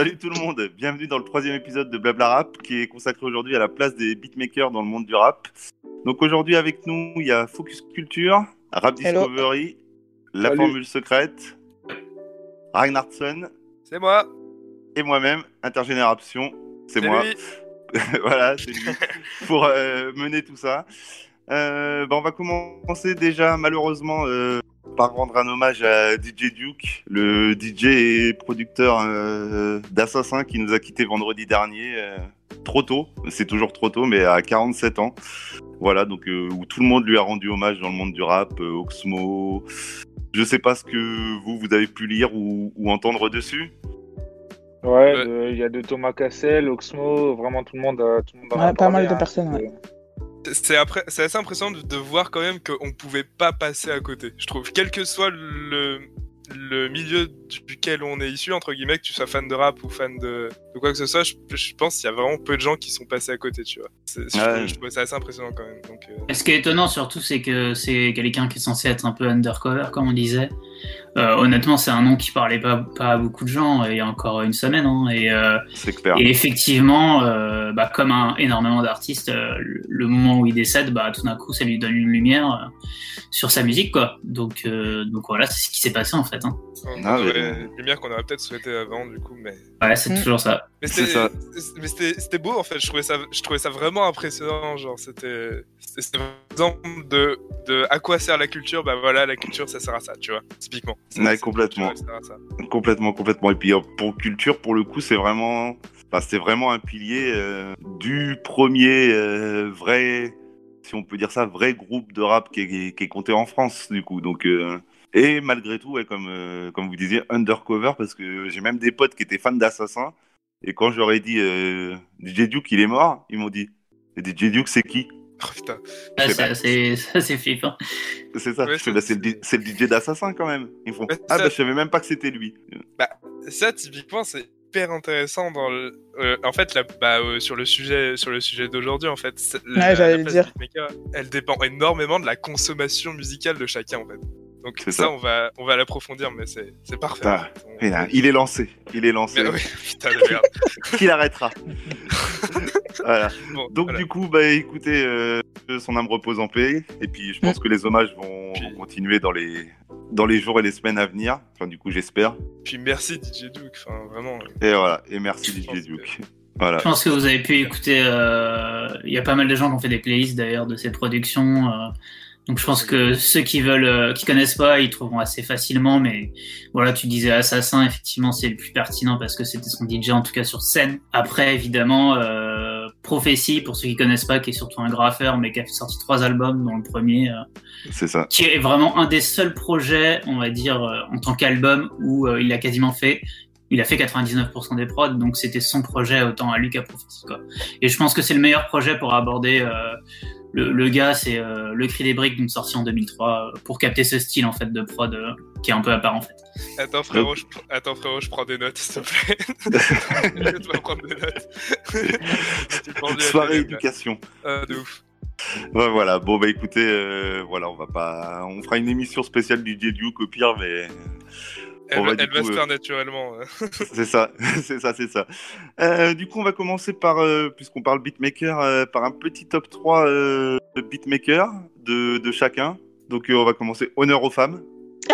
Salut tout le monde, bienvenue dans le troisième épisode de Blabla Rap qui est consacré aujourd'hui à la place des beatmakers dans le monde du rap. Donc aujourd'hui avec nous, il y a Focus Culture, Rap Hello. Discovery, La Salut. Formule Secrète, Reinhardson C'est moi. et moi-même, Intergénération, c'est C'est moi. lui. voilà, c'est lui, pour euh, mener tout ça. Euh, bah, on va commencer déjà malheureusement euh, par rendre un hommage à DJ Duke, le DJ et producteur euh, d'Assassin qui nous a quitté vendredi dernier, euh, trop tôt, c'est toujours trop tôt, mais à 47 ans. Voilà, donc euh, où tout le monde lui a rendu hommage dans le monde du rap, euh, Oxmo. Je sais pas ce que vous, vous avez pu lire ou, ou entendre dessus. Ouais, il y a de Thomas Cassel, Oxmo, vraiment tout le monde. a- Tout le monde en Ouais, a pas parlé, mal de hein. personnes, ouais. C'est après- c'est assez impressionnant de, de voir quand même qu'on pouvait pas passer à côté. Je trouve, quel que soit le, le milieu duquel on est issu, entre guillemets, que tu sois fan de rap ou fan de, de quoi que ce soit, je, je pense qu'il y a vraiment peu de gens qui sont passés à côté, tu vois. C'est- Je, Ouais. trouve- je trouve ça assez impressionnant quand même. Donc, euh, Et Ce qui est étonnant surtout, c'est que c'est quelqu'un qui est censé être un peu undercover, comme on disait. Euh, honnêtement, c'est un nom qui parlait pas, pas à beaucoup de gens euh, il y a encore une semaine. Hein, et, euh, clair. et effectivement, euh, bah, comme un, énormément d'artistes, euh, le, moment où il décède, bah, tout d'un coup, ça lui donne une lumière euh, sur sa musique. quoi. Donc, euh, donc voilà, c'est ce qui s'est passé en fait. Hein. Ah, mais- une lumière qu'on aurait peut-être souhaité avant, du coup, mais. Ouais, c'est Mm. toujours ça. Mais c'était, beau en fait. Je trouvais ça, je trouvais ça vraiment impressionnant. Genre, c'était, exemple de, de à quoi sert la culture. Bah voilà, la culture, ça sert à ça, tu vois, typiquement. C'est- Ouais, c'est- complètement. ça. Complètement, complètement. Et puis euh, pour culture, pour le coup, c'est vraiment, enfin, c'était vraiment un pilier euh, du premier euh, vrai, si on peut dire ça, vrai groupe de rap qui est, qui est compté en France, du coup. Donc, euh, et malgré tout, ouais, comme euh, comme vous disiez, undercover, parce que j'ai même des potes qui étaient fans d'Assassin. Et quand j'aurais dit euh, DJ Duke, il est mort, ils m'ont dit, DJ Duke, c'est qui? Oh putain. Ouais, sais c'est flippant. C'est ça. Ouais, c'est- bah, c'est le, DJ d'Assassin quand même. Ils font, Ouais, ah ça- bah je savais même pas que c'était lui. Ça, typiquement, c'est hyper intéressant dans le. euh, en fait, là, bah, euh, sur le sujet, sur le sujet d'aujourd'hui, en fait, c'est- la- j'allais la le place dire. du beatmaker, elle dépend énormément de la consommation musicale de chacun, en fait. Donc ça, ça. on va, on va l'approfondir, mais c'est, c'est parfait. Ah, On- Il est lancé. Il est lancé. Mais oui, putain de merde. Qui l'arrêtera Voilà. Bon, Donc voilà. du coup, bah écoutez, euh, son âme repose en paix. Et puis je pense que les hommages vont, Puis- vont continuer dans les dans les jours et les semaines à venir. Enfin du coup, j'espère. Puis merci DJ Duke, enfin vraiment. euh, Et voilà. Et merci Je DJ que- Duke. Voilà. Je pense que vous avez pu écouter. euh, Il y a pas mal de gens qui ont fait des playlists d'ailleurs de ces productions. Donc je pense que ceux qui veulent, euh, qui connaissent pas, ils trouveront assez facilement. Mais voilà, tu disais Assassin, effectivement, c'est le plus pertinent parce que c'était son DJ en tout cas sur scène. Après, évidemment, euh, Prophétie pour ceux qui connaissent pas, qui est surtout un graffeur, mais qui a sorti trois albums, dont le premier. euh, C'est ça. qui est vraiment un des seuls projets, on va dire, euh, en tant qu'album où euh, il a quasiment fait, il a fait 99% des prods, donc c'était son projet autant à lui qu'à quoi. Et je pense que c'est le meilleur projet pour aborder euh, le, le gars, c'est euh, Le Cri des Briques, donc sorti en 2003, euh, pour capter ce style en fait de prod euh, qui est un peu à part en fait. Attends frérot, je... pr- attends frérot, je prends des notes s'il te plaît. je dois prendre des notes. Soirée éducation. Ah, de ouf. Ouais, voilà. Bon bah écoutez, euh, voilà, on va pas, on fera une émission spéciale DJ Duke au pire, mais Elle, On va elle va coup, se euh, faire naturellement. c'est ça, c'est ça, c'est ça. Euh, du coup, on va commencer par, euh, puisqu'on parle beatmaker, euh, par un petit top 3 euh, de beatmaker de, de chacun. Donc, euh, on va commencer honneur aux femmes.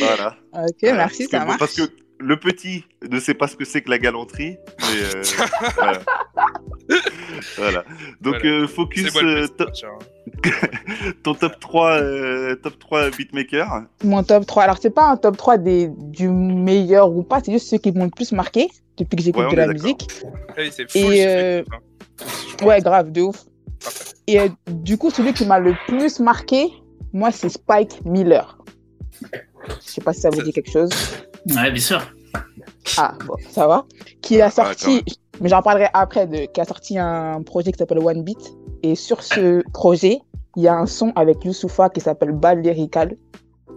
voilà. Ok, Voilà. merci, Parce que, ça marche. Parce que le petit ne sait pas ce que c'est que la galanterie. Mais, euh, voilà. Voilà. Donc, Voilà. euh, focus C'est moi le euh, petit to- coach, hein. Ton top 3, euh, top 3 beatmaker. Mon top 3. Alors, c'est pas un top 3 des, du meilleur ou pas, c'est juste ceux qui m'ont le plus marqué depuis que j'écoute Ouais, de la musique. Hey, c'est Et, full subjectif, euh, hein. Ouais, grave, de ouf. Parfait. Et euh, du coup, celui qui m'a le plus marqué, moi, c'est Spike Miller. Je sais pas si ça vous dit quelque chose. Ouais, bien sûr. Ah, bon, ça va. Qui a Ah, sorti, mais j'en parlerai après, de, qui a sorti un projet qui s'appelle One Beat. Et sur ce projet, il y a un son avec Youssoufa qui s'appelle Ball Lyrical.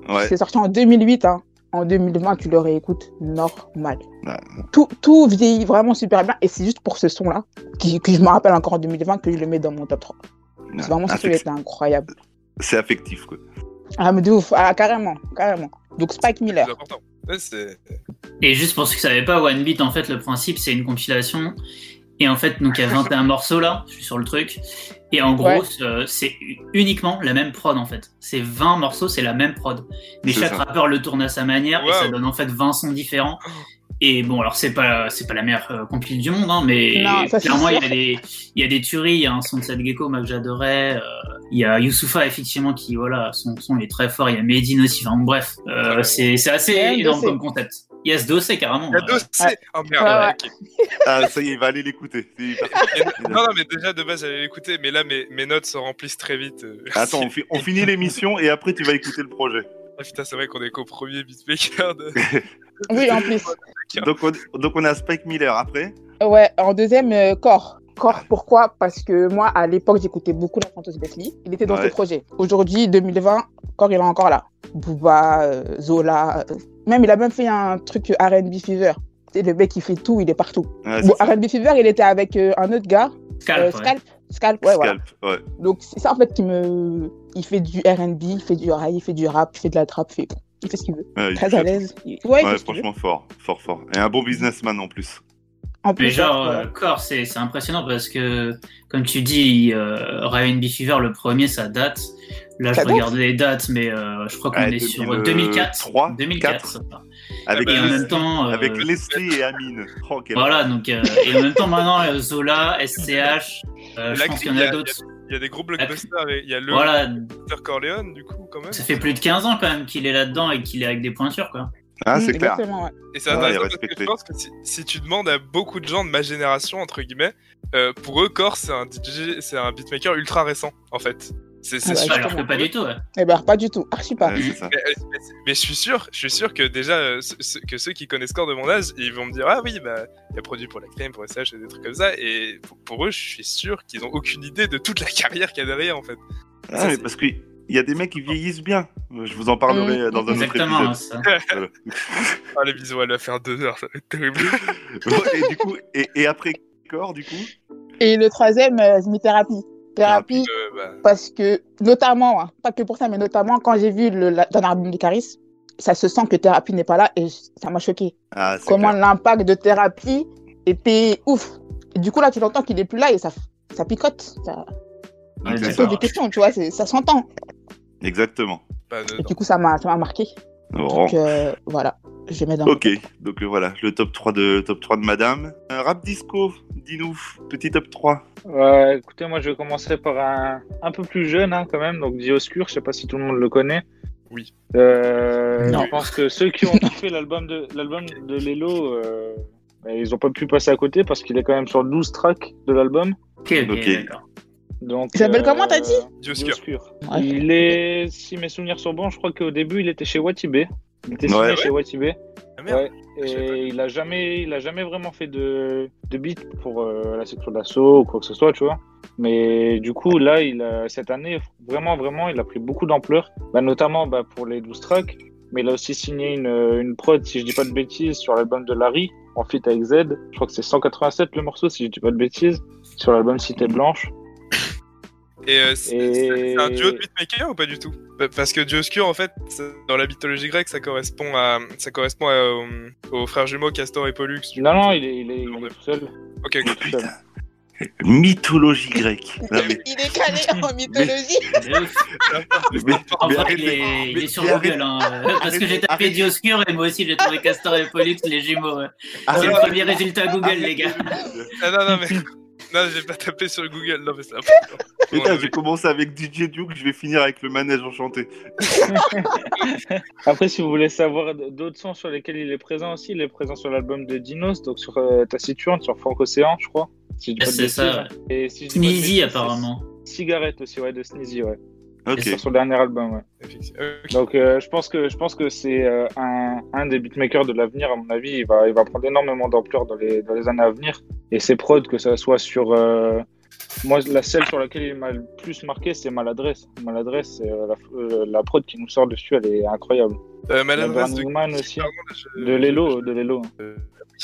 Ouais. C'est sorti en 2008. Hein. En 2020, tu le réécoutes normal. Ouais. Tout, tout vieillit vraiment super bien. Et c'est juste pour ce son-là, qui- que je me rappelle encore en 2020, que je le mets dans mon top 3. C'est vraiment ce son était incroyable. c'est affectif, quoi. Ah, mais de ouf. Ah, carrément, carrément. Donc Spike Miller. C'est. Et juste pour ceux qui ne savaient pas, One Beat, en fait, le principe, c'est une compilation. Et en fait, donc il y a 21 morceaux là, je suis sur le truc. Et en gros, Ouais. euh, c'est uniquement la même prod en fait. C'est 20 morceaux, c'est la même prod. Mais chaque ça. rappeur le tourne à sa manière et ça donne en fait 20 sons différents. Et bon, alors c'est pas c'est pas la meilleure euh, compile du monde, hein, mais Non, clairement il y a des il y a des tueries. Il y a un son de Sad Gecko, moi que j'adorais. euh, il y a Youssoufa effectivement qui voilà son son est très fort. Il y a Medine aussi. Enfin bref, euh, c'est c'est assez énorme comme concept. Il y a ce dossier carrément. Il y a. Ouais. Oh merde. Ouais. Ah, ça y est, il va aller l'écouter. Non, non, mais déjà de base j'allais l'écouter, mais là mes, mes notes se remplissent très vite. Attends, on, fi- on finit l'émission et après tu vas écouter le projet. Ah, putain, c'est vrai qu'on est qu'au premier beatmaker. De... Oui, en plus. Donc on, donc on a Spike Miller après. Ouais, en deuxième, euh, Core. Core, pourquoi? Parce que moi, à l'époque, j'écoutais beaucoup la chanteuse Bessie. Il était dans Ouais. ce projet. Aujourd'hui, 2020, Core, il est encore là. Booba, euh, Zola. euh, Même, il a même fait un truc euh, R&B Fever. C'est le mec qui fait tout, il est partout. Bon. R&B Fever, il était avec euh, un autre gars, Scalp, euh, ouais. Scalp. Scalp, ouais, voilà. Scalp, ouais. Donc, c'est ça, en fait, qui me... Il fait du R&B, il fait du rail, il fait du rap, il fait de la trap, il fait, il fait ce qu'il veut. Ouais, Très à l'aise. Il- Ouais, franchement fort, fort, fort. Et un bon businessman en plus. En plus, Mais genre, voilà. euh, Core, c'est c'est impressionnant parce que, comme tu dis, euh, Ryan B. Fever, le premier, ça date. Là, Ça je date regarde les dates, mais euh, je crois qu'on Ouais, est sur 2003, 2004. 2004, quatre. ça part. Avec, Et en Euh, même temps, euh, avec Leslie et Amine. Oh, voilà, donc, euh, et en même temps, maintenant, Zola, SCH, euh, je pense il qu'il y y en a- a d'autres. Il y a des gros blockbusters. Il y a le Voilà, Peter Corleone, du coup, quand même. ça fait plus de 15 ans quand même qu'il est là-dedans et qu'il est avec des pointures, quoi. Ah, Mm, c'est clair. exactement, ouais. Et c'est Ouais, intéressant est parce que respecté. je pense que si, si tu demandes à beaucoup de gens de ma génération, entre guillemets, euh, pour eux, Core, c'est un DJ, c'est un beatmaker ultra récent, en fait. C'est c'est Ah bah. Alors que justement. pas du tout, ouais. Eh ben, pas du tout, archi pas. Ouais, c'est ça. Mais, euh, mais- mais je suis sûr, je suis sûr que déjà euh, ce- que ceux qui connaissent Core de mon âge, ils vont me dire ah oui bah il a produit pour la crème, pour SH et des trucs comme ça. Et pour, pour eux, je suis sûr qu'ils ont aucune idée de toute la carrière qu'il y a derrière en fait. Ah, Ça, mais c'est- parce qu'il y a des mecs qui vieillissent bien. Je vous en parlerai Mm, dans un autre Exactement, épisode. ça. Voilà. Ah les bisous, elle va faire deux heures, ça va être terrible. Et du coup, et, et après corps, du coup? Et le troisième, euh, c'est Thérapie. Thérapie, Euh, bah, parce que, notamment, hein, pas que pour ça, mais notamment quand j'ai vu le la- dernier album de Caris, ça se sent que Thérapie n'est pas là et ça m'a choqué. Ah, Comment l'impact de Thérapie était ouf. Et du coup, là, tu l'entends qu'il est plus là et ça, ça picote. Ça, Ouais, C'est ça pose des questions, tu vois, ça s'entend. Exactement. Et du coup, ça m'a ça m'a marqué. Bon. Donc, euh, voilà, je mets dans Ok, donc euh, voilà, le top 3 de, top 3 de madame. Un rap disco, dis-nous, petit top 3. Ouais, écoutez, moi je vais commencer par un, un peu plus jeune hein, quand même, donc Dioscure, je sais pas si tout le monde le connaît. Oui. Euh, Non. Je pense que ceux qui ont kiffé l'album de, l'album de Lelo, euh, bah, ils ont pas pu passer à côté parce qu'il est quand même sur 12 tracks de l'album. Ok. Donc, Il s'appelle comment, t'as dit Dioscure. Dioscure. Ouais. Il est, si mes souvenirs sont bons, je crois qu'au début il était chez Watibé. Il était signé ouais. chez Watibé. Ah. Ouais, pas. et il a jamais, il a jamais vraiment fait de, de beat pour euh, la section d'assaut ou quoi que ce soit, tu vois. Mais du coup, là, il a, cette année, vraiment, vraiment, il a pris beaucoup d'ampleur, bah, notamment bah, pour les 12 tracks. Mais il a aussi signé une, une prod, si je dis pas de bêtises, sur l'album de Larry, en feat avec Z. Je crois que c'est 187 le morceau, si je dis pas de bêtises, sur l'album Cité Blanche. Et euh, c'est Et- un duo de beatmaker ou pas du tout? Pa- Parce que Dioscure, en fait, dans la mythologie grecque, ça correspond à, ça correspond à, euh, aux frères jumeaux Castor et Pollux. Non, non, il est, il est, il est tout seul. Ok, Il est ok. tout seul. Mythologie grecque. Non, mais, Il est calé en mythologie. Mais, En mais il est, il est mais- sur mais Google, hein, parce que j'ai tapé. Dioscure et moi aussi j'ai trouvé Castor et Pollux, les jumeaux. ouais. C'est le premier résultat Google, les gars. Ah non, non, mais. Non, j'ai pas tapé sur Google, non, mais c'est Putain, j'ai commencé avec DJ Duke, je vais finir avec le manège enchanté. Après, si vous voulez savoir d'autres sons sur lesquels il est présent aussi, il est présent sur l'album de Dinos, donc sur euh, Taciturne, sur Franck Océan, je crois. Si C'est ça, Et si Sneezy apparemment. Cigarette aussi, ouais, de Sneezy, ouais. Ok. C'est sur son dernier album, ouais. Donc euh, je pense que je pense que c'est euh, un, un des beatmakers de l'avenir, à mon avis. Il va, il va prendre énormément d'ampleur dans les, dans les années à venir. Et ses prods, que ça soit sur. euh, moi, la celle sur laquelle il m'a le plus marqué, c'est Maladresse. Maladresse, c'est, euh, la, euh, la prod qui nous sort dessus, elle est incroyable. Euh, La maladresse de... Man aussi. De Lelo, de Lelo.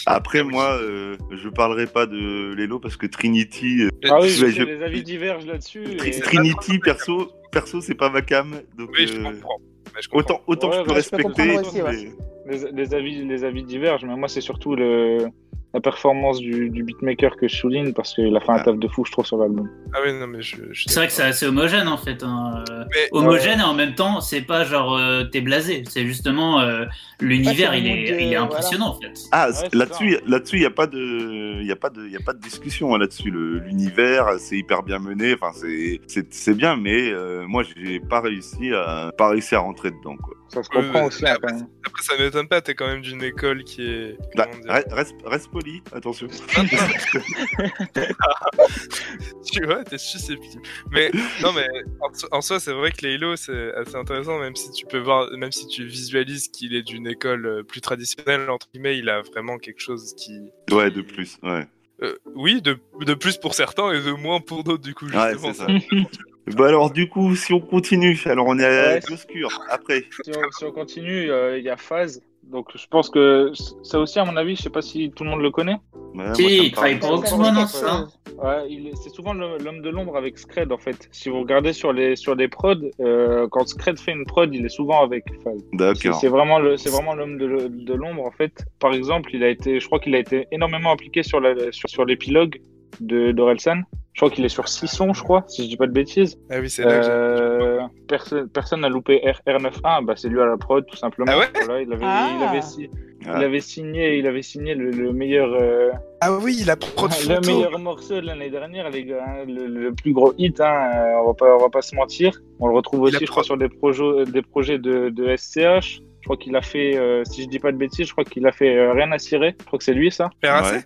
Après, moi, euh, je parlerai pas de Lelo parce que Trinity, euh, Ah oui, je je- les avis divergent là-dessus. Et- Trinity, perso, perso, c'est pas ma cam. Donc, Oui, je euh, comprends. Mais je comprends. autant, autant Ouais, je peux ouais, je peux respecter, ouais. les avis, les avis divergent, mais moi, c'est surtout le, la performance du, du beatmaker que je souligne parce qu'il a fait un Ah. taf de fou, je trouve, sur l'album. Ah oui, non, mais je. je C'est vrai que c'est assez homogène en fait. hein. Mais- homogène et en même temps, c'est pas genre euh, t'es blasé. C'est justement euh, l'univers, Ah, il, est, mood, il est voilà. impressionnant en fait. Ah, Ouais, là-dessus, là-dessus, il y a pas de, y a pas de, y a pas de discussion hein, là-dessus. L'univers, c'est hyper bien mené. Enfin, c'est, c'est, c'est bien, mais euh, moi, j'ai pas réussi à, pas réussi à rentrer dedans. Quoi. Ça se Ouais, comprend ouais, aussi. hein, après, même. Après, ça m'étonne pas, t'es quand même d'une école qui est. Bah, reste, reste poli, attention. tu vois, t'es susceptible. Mais non, mais en, so- en soi, c'est vrai que Laylo, c'est assez intéressant, même si tu peux voir, même si tu visualises qu'il est d'une école euh, plus traditionnelle, entre guillemets, il a vraiment quelque chose qui. Ouais, de plus. Ouais. Euh, oui, de, de plus pour certains et de moins pour d'autres, du coup, Ouais, justement. c'est ça. Bah alors, du coup, si on continue, alors on est à Ouais. l'obscur. Après, Si on, si on continue, euh, il y a Phase. Donc je pense que ça aussi, à mon avis, je sais pas si tout le monde le connaît. Ouais, moi, Si, il travaille pour Ouais, ça Ouais, est- c'est souvent l'homme de l'ombre avec Scred en fait. Si vous regardez sur les sur les prods, euh, quand Scred fait une prod, il est souvent avec Phase. C'est D'accord. c'est vraiment le c'est vraiment l'homme de, de l'ombre en fait. Par exemple, il a été, je crois qu'il a été énormément impliqué sur la sur, sur l'épilogue de d'Orelsan. Je crois qu'il est sur 6 sons, je crois, si je dis pas de bêtises. Ah oui, c'est là que j'ai- Euh, personne personne n'a loupé R, R91, bah c'est lui à la prod tout simplement. Ah ouais Voilà, il avait Ah. il avait si- Ah. il avait signé il avait signé le, le meilleur euh, Ah oui, il a prod le photo. meilleur morceau de l'année dernière, les gars, hein, le, le plus gros hit, hein, euh, on va pas, on va pas se mentir. On le retrouve aussi, je crois, sur des projets, des projets de, de SCH. Je crois qu'il a fait, euh, si je dis pas de bêtises, je crois qu'il a fait euh, rien à cirer. Je crois que c'est lui, ça. RAC Ouais.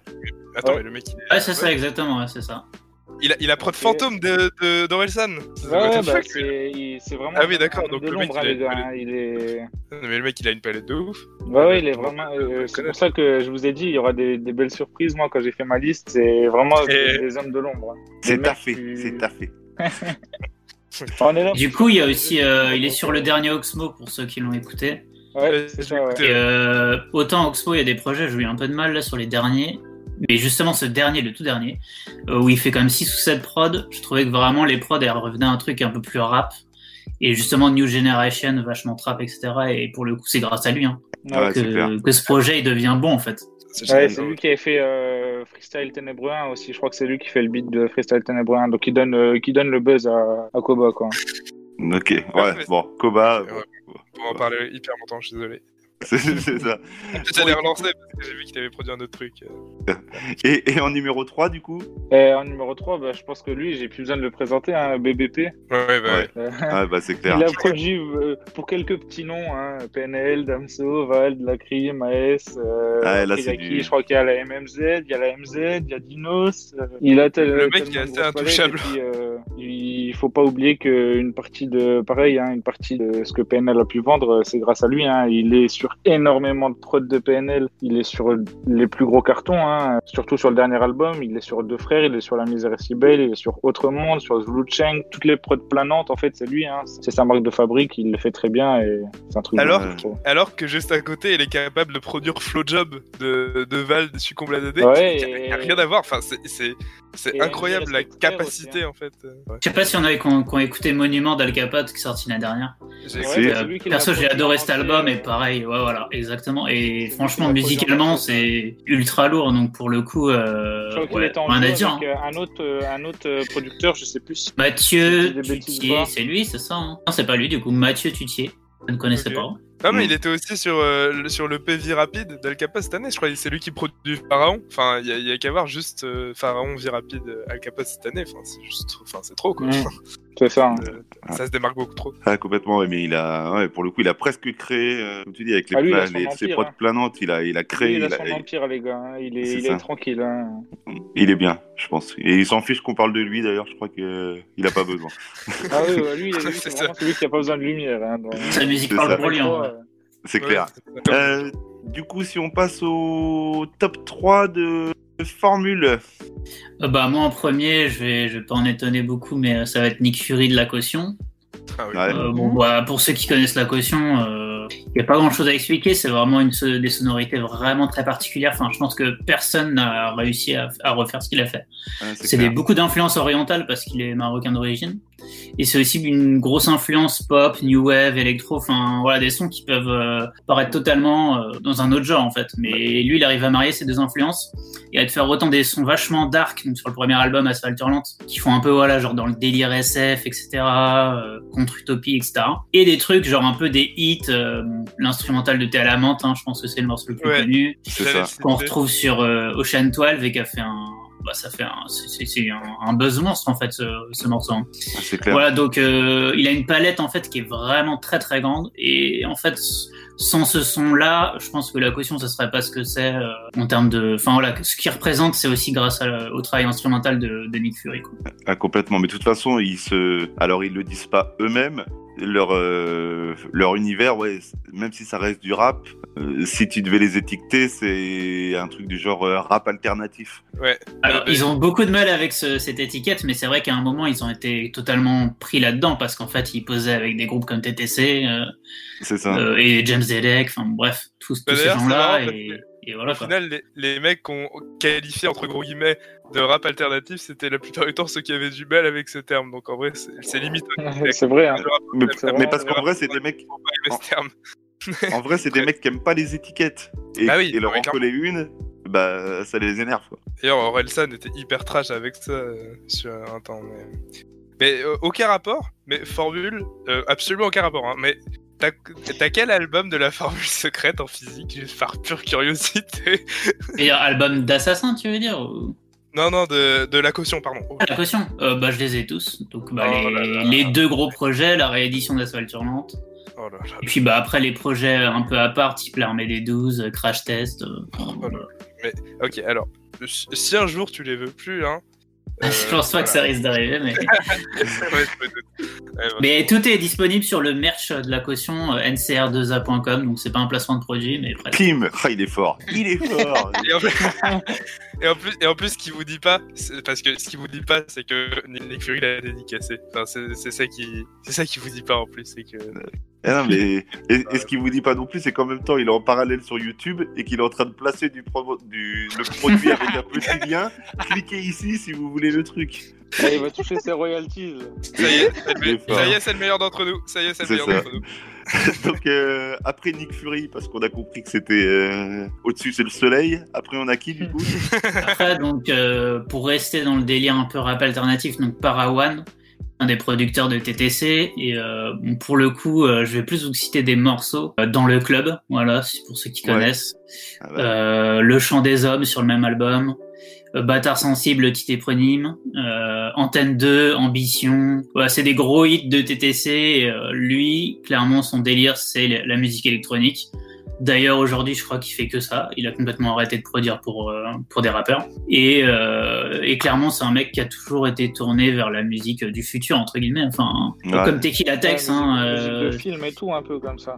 Attends, Ouais. mais le mec, il est... Ouais, c'est ça, exactement, ouais, c'est ça. Il a, il a prod fantôme de, de, d'Orelsan. Ouais, bah, c'est vraiment. Ah oui, d'accord, donc le mec, il a hein, une les gars, palette. hein, il est. Non, mais le mec, il a une palette de ouf. Ouais, ouais, il est vraiment. euh, c'est pour ça que je vous ai dit, il y aura des, des belles surprises. Moi, quand j'ai fait ma liste, c'est vraiment Et- des, des hommes de l'ombre. hein. C'est taffé, qui- c'est taffé. Du coup, il y a aussi, euh, il est sur le dernier Oxmo pour ceux qui l'ont écouté. Ouais, c'est ça, ouais. Et, euh, autant Oxmo, il y a des projets, j'ai eu un peu de mal là sur les derniers. Mais justement, ce dernier, le tout dernier, euh, où il fait quand même 6 ou 7 prods, je trouvais que vraiment les prods, elles revenaient à un truc un peu plus rap. Et justement, New Generation, vachement trap, etc. Et pour le coup, c'est grâce à lui hein, clair. que, que ce projet il devient bon en fait. C'est Ouais, génial. c'est lui qui avait fait euh, Freestyle Ténébreux 1 aussi. Je crois que c'est lui qui fait le beat de Freestyle Ténébreux 1. Donc il donne, euh, qui donne le buzz à, à Koba, quoi. Ok, ouais, bon, Koba, Ouais. On va en parler hyper longtemps, je suis désolé. c'est ça. J'allais relancer parce que j'ai vu qu'il avait produit un autre truc. Et, et en numéro 3, du coup Et en numéro 3, bah, je pense que lui, j'ai plus besoin de le présenter, hein, BBP. Ouais, ouais, bah Ouais. Euh, Ah, bah, c'est clair. il a produit euh, pour quelques petits noms, hein, PNL, Damso, Vald, Lacrim, AS, euh, Ah, là, qui du- je crois qu'il y a la MMZ, il y a la MZ, il y a Dinos. euh, il a tel- Le mec tellement est assez intouchable. et puis, euh, il faut pas oublier qu'une partie de, pareil, hein, une partie de ce que PNL a pu vendre, c'est grâce à lui. Hein. Il est sur énormément de prods de PNL. Il est sur les plus gros cartons, hein, surtout sur le dernier album. Il est sur Deux Frères, il est sur La Misère si belle, il est sur Autre Monde, sur Zulu Cheng. Toutes les prods planantes, en fait, c'est lui. Hein. C'est sa marque de fabrique, il le fait très bien et c'est un truc. Alors trouve. Alors que juste à côté, il est capable de produire Flowjob de, de Val de Succombe la DD. Ouais, qui a- qui a et- rien à voir. Enfin, c'est- c'est incroyable la capacité aussi, hein. en fait. euh, ouais. Je sais pas si on avait qui ont, qui ont écouté Monument d'Al Capote qui est sorti l'année dernière. Euh, perso, j'ai adoré cet album et pareil, ouais, voilà, exactement. Et franchement, musicalement, c'est ultra lourd, donc pour le coup, euh, Je crois qu'il ouais, était en rien à duo dire. avec hein. euh, un autre, euh, un autre producteur, je sais plus. Mathieu Tutier, c'est lui, c'est ça hein Non, c'est pas lui, du coup, Mathieu Tutier. Je ne connaissais pas. Non, mais Mm. il était aussi sur, euh, le- sur le PV rapide d'Al Capote cette année. Je crois c'est lui qui produit Pharaon. Enfin, il y y a qu'à voir juste euh, Pharaon, Vie rapide, Al Capote cette année. Enfin, c'est juste, enfin, c'est trop quoi. Mm. C'est ça. hein. Euh, ça se démarque beaucoup trop. Ah, complètement, ouais, mais il a, ouais, pour le coup, il a presque créé, euh, comme tu dis, avec les, Ah, lui, il les- empire, ses prods hein. planantes, il a, il a créé, il a il, a- son empire, les gars. hein. Il est, il tranquille. hein. il est bien, je pense. Et il s'en fiche qu'on parle de lui, d'ailleurs, je crois qu'il a pas besoin. Ah oui, ouais, lui, lui, C'est c'est ça. vraiment celui qui a pas besoin de lumière. Hein, Sa musique C'est parle pour lui. en vrai. Ouais. C'est Ouais, clair. c'est- Euh, du coup, si on passe au top 3 de Formule, Euh, bah, moi en premier, je vais, je vais pas en étonner beaucoup, mais euh, ça va être Nick Fury de la caution. Ah oui. Euh, bon, bah, pour ceux qui connaissent la caution, il n'y a pas grand chose à expliquer. C'est vraiment une, so- des sonorités vraiment très particulières. Enfin, je pense que personne n'a réussi à, à refaire ce qu'il a fait. C'est des, beaucoup d'influences orientales parce qu'il est marocain d'origine. Et c'est aussi une grosse influence pop, new wave, électro, enfin voilà des sons qui peuvent euh, paraître totalement euh, dans un autre genre en fait. Mais lui, il arrive à marier ces deux influences et à te faire autant des sons vachement dark, donc sur le premier album Asphalt Hurlant, qui font un peu voilà genre dans le délire SF, etc., euh, contre utopie, etc. Et des trucs genre un peu des hits, l'instrumental de Thé à la menthe, hein, je pense que c'est le morceau le plus Ouais. connu, qu'on retrouve sur Ocean 12 et qui a fait un bah, ça fait un, c'est, un, buzz monstre en fait ce, ce morceau. hein. Clair. Voilà, donc euh, il a une palette en fait qui est vraiment très très grande et en fait sans ce son-là, je pense que la caution ça serait pas ce que c'est euh, en termes de, enfin voilà, ce qu'il représente c'est aussi grâce à- au travail instrumental de, de Nick Fury. Quoi. Ah, complètement. Mais de toute façon, ils se. Alors, ils le disent pas eux-mêmes. Leur, euh, leur univers, ouais, même si ça reste du rap, euh, si tu devais les étiqueter, c'est un truc du genre euh, rap alternatif. Ouais. Alors ils ont beaucoup de mal avec ce- cette étiquette, mais c'est vrai qu'à un moment ils ont été totalement pris là-dedans parce qu'en fait ils posaient avec des groupes comme TTC euh, ça. euh, et James Zedek, enfin bref, tous, Bah, tous ces gens-là et, et voilà Au quoi. final, les, les mecs qu'on qualifiait entre gros guillemets de rap alternatif, c'était la plupart du temps ceux qui avaient du mal avec ce terme. Donc en vrai, c'est limite. c'est vrai. Hein. Mais, mais parce qu'en vrai, c'est des mecs. faut pas aimer ce terme. En vrai, c'est des mecs qui aiment pas les étiquettes. Et, Bah oui, et leur mais en coller une, bah, ça les énerve. Quoi. D'ailleurs, Orelsan était hyper trash avec ça euh, sur un temps. Mais, mais, euh, aucun rapport, mais formule, euh, absolument aucun rapport. Hein, mais t'as t'as quel album de la formule secrète en physique, juste par pure curiosité? Et album d'assassin, tu veux dire ou- Non, non, de, de la caution, pardon. Oh, Ah, La caution euh, Bah je les ai tous. Donc bah, Oh les, là là. les deux gros projets, la réédition d'Asphalt Hurlante. oh là là. Et puis bah après les projets un peu à part, type l'armée des 12, euh, Crash Test. euh, Oh là là. Ok, alors, si si un jour tu les veux plus, hein. Euh, je pense pas que ça risque d'arriver, mais... Ouais, mais tout est disponible sur le merch de la caution euh, ncr2a.com, donc c'est pas un placement de produit, mais presque. Kim, ah, il est fort. Il est fort. Et en, plus, et en plus, et en plus, ce qu'il vous dit pas, c'est- parce que ce qu'il vous dit pas, c'est que Nick Fury l'a dédicacé. Enfin, c'est c'est ça qui, c'est ça qui vous dit pas en plus, c'est que. Eh non, mais, et, et ce qu'il vous dit pas non plus, c'est qu'en même temps, il est en parallèle sur YouTube et qu'il est en train de placer du, promo- du le produit avec un petit lien. Cliquez ici si vous voulez le truc. Et il va toucher ses royalties. Ça y est, c'est le, Il est fort. ça y est, c'est le meilleur d'entre nous. Ça y est, c'est le meilleur d'entre nous. Donc euh, après Nick Fury, parce qu'on a compris que c'était euh, au-dessus c'est le soleil. Après on a qui du coup? Après, donc, euh, pour rester dans le délire un peu rap alternatif, donc Parawan, un des producteurs de TTC, et euh, pour le coup, euh, je vais plus vous citer des morceaux euh, dans le club, voilà, c'est pour ceux qui Ouais. connaissent. Ah bah, Euh, le chant des hommes sur le même album. Euh, Bâtard sensible, titre éponyme. Euh, Antenne 2, Ambition. Voilà, c'est des gros hits de TTC. Et, euh, lui, clairement, son délire, c'est la musique électronique. D'ailleurs, aujourd'hui, je crois qu'il fait que ça. Il a complètement arrêté de produire pour euh, pour des rappeurs. Et, euh, et clairement, c'est un mec qui a toujours été tourné vers la musique du futur entre guillemets. Enfin, Ouais. comme Tequila Tex. Ouais, hein, musique, euh, de film et tout, un peu comme ça.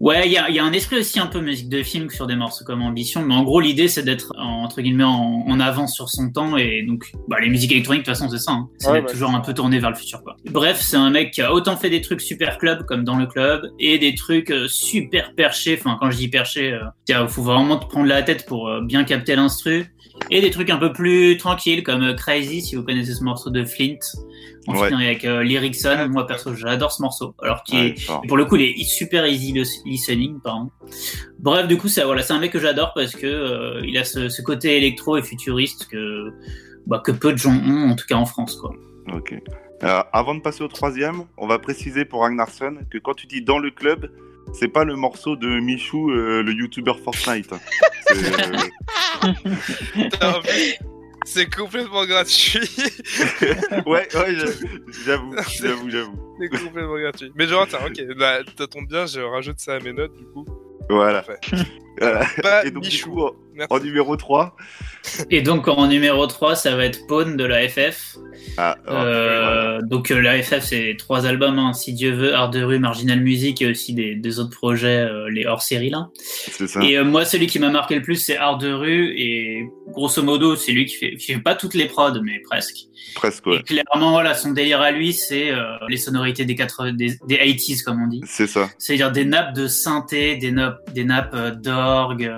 Ouais, il y a, il y a un esprit aussi un peu musique de film sur des morceaux comme Ambition, mais en gros l'idée c'est d'être en- entre guillemets en, en avance sur son temps et donc bah, les musiques électroniques de toute façon c'est ça, hein. c'est Ouais, d'être bah, toujours un peu tourné vers le futur quoi. Bref, c'est un mec qui a autant fait des trucs super club comme dans le club et des trucs euh, super perchés. Enfin quand je dis perché, euh, tiens, faut vraiment te prendre la tête pour euh, bien capter l'instru et des trucs un peu plus tranquilles comme euh, Crazy si vous connaissez ce morceau de Flint. Ouais. featuring avec euh, Lyricson, moi perso j'adore ce morceau. Alors qui est ouais, pour le coup, il est super easy lis- listening, pardon. Bref, du coup, ça, voilà, c'est un mec que j'adore parce que euh, il a ce, ce côté électro et futuriste que bah, que peu de gens ont, en tout cas en France, quoi. Ok. Euh, avant de passer au troisième, on va préciser pour Ragnarsson que quand tu dis dans le club, c'est pas le morceau de Michou, euh, le youtubeur Fortnite. C'est, euh, C'est complètement gratuit. ouais, ouais, j'avoue, j'avoue, j'avoue. C'est complètement gratuit. Mais genre, attends, ok, bah, ça tombe bien, je rajoute ça à mes notes du coup. Voilà. Parfait. Voilà. Pas Et donc, du Michou. coup, Merci. en numéro 3. Et donc en numéro 3, ça va être Pawn de la FF. Ah, oh, Euh, Donc euh, la FF, c'est trois albums, hein, si Dieu veut, Art de rue, Marginal Music et aussi des, des autres projets, euh, les hors-série là. ça. Et euh, moi, celui qui m'a marqué le plus, c'est Art de rue et grosso modo, c'est lui qui fait, qui fait pas toutes les prods, mais presque. Presque, ouais. Et clairement, voilà, son délire à lui, c'est euh, les sonorités des, 80, des, des 80s, comme on dit. C'est ça. C'est-à-dire des nappes de synthé, des nappes, des nappes euh, d'orgue,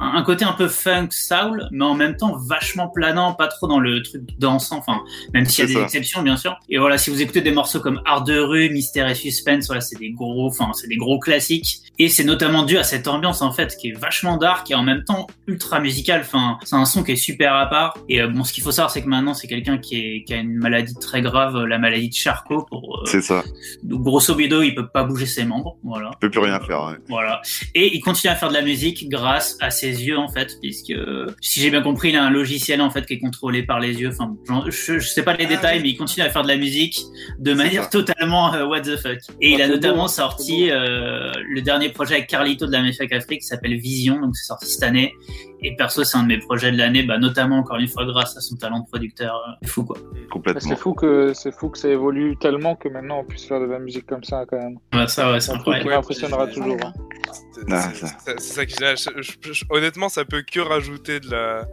un, un côté un peu funk soul, mais en même temps vachement planant, pas trop dans le truc dansant. Enfin, même s'il y a des ça. exceptions bien sûr. Et voilà, si vous écoutez des morceaux comme Art de rue, Mystère et Suspense, voilà, c'est des gros, enfin c'est des gros classiques. Et c'est notamment dû à cette ambiance en fait qui est vachement dark et en même temps ultra musicale. Enfin, c'est un son qui est super à part. Et euh, bon, ce qu'il faut savoir, c'est que maintenant c'est quelqu'un qui, est, qui a une maladie très grave, la maladie de Charcot. Pour euh, C'est ça. donc, grosso modo, il peut pas bouger ses membres. Voilà. Je peux plus rien faire. ouais. Voilà. Et il continue à faire de la musique grâce à ses yeux, en fait, puisque, si j'ai bien compris, il a un logiciel, en fait, qui est contrôlé par les yeux. Enfin, je, je sais pas les Ah, détails, oui. mais il continue à faire de la musique de manière ça. totalement euh, what the fuck. Et il a c'est notamment beau, sorti euh, le dernier projet avec Carlito de la Mefak Afrique qui s'appelle Vision, donc c'est sorti cette année. Et perso, c'est un de mes projets de l'année, bah, notamment encore une fois grâce à son talent de producteur. C'est fou, quoi. Complètement. C'est fou que c'est fou que ça évolue tellement que maintenant on puisse faire de la musique comme ça quand même. Ouais, ça, ouais, c'est incroyable. qui m'impressionnera toujours. hein. C'est ça. Je- je- je- honnêtement, ça peut que rajouter de la,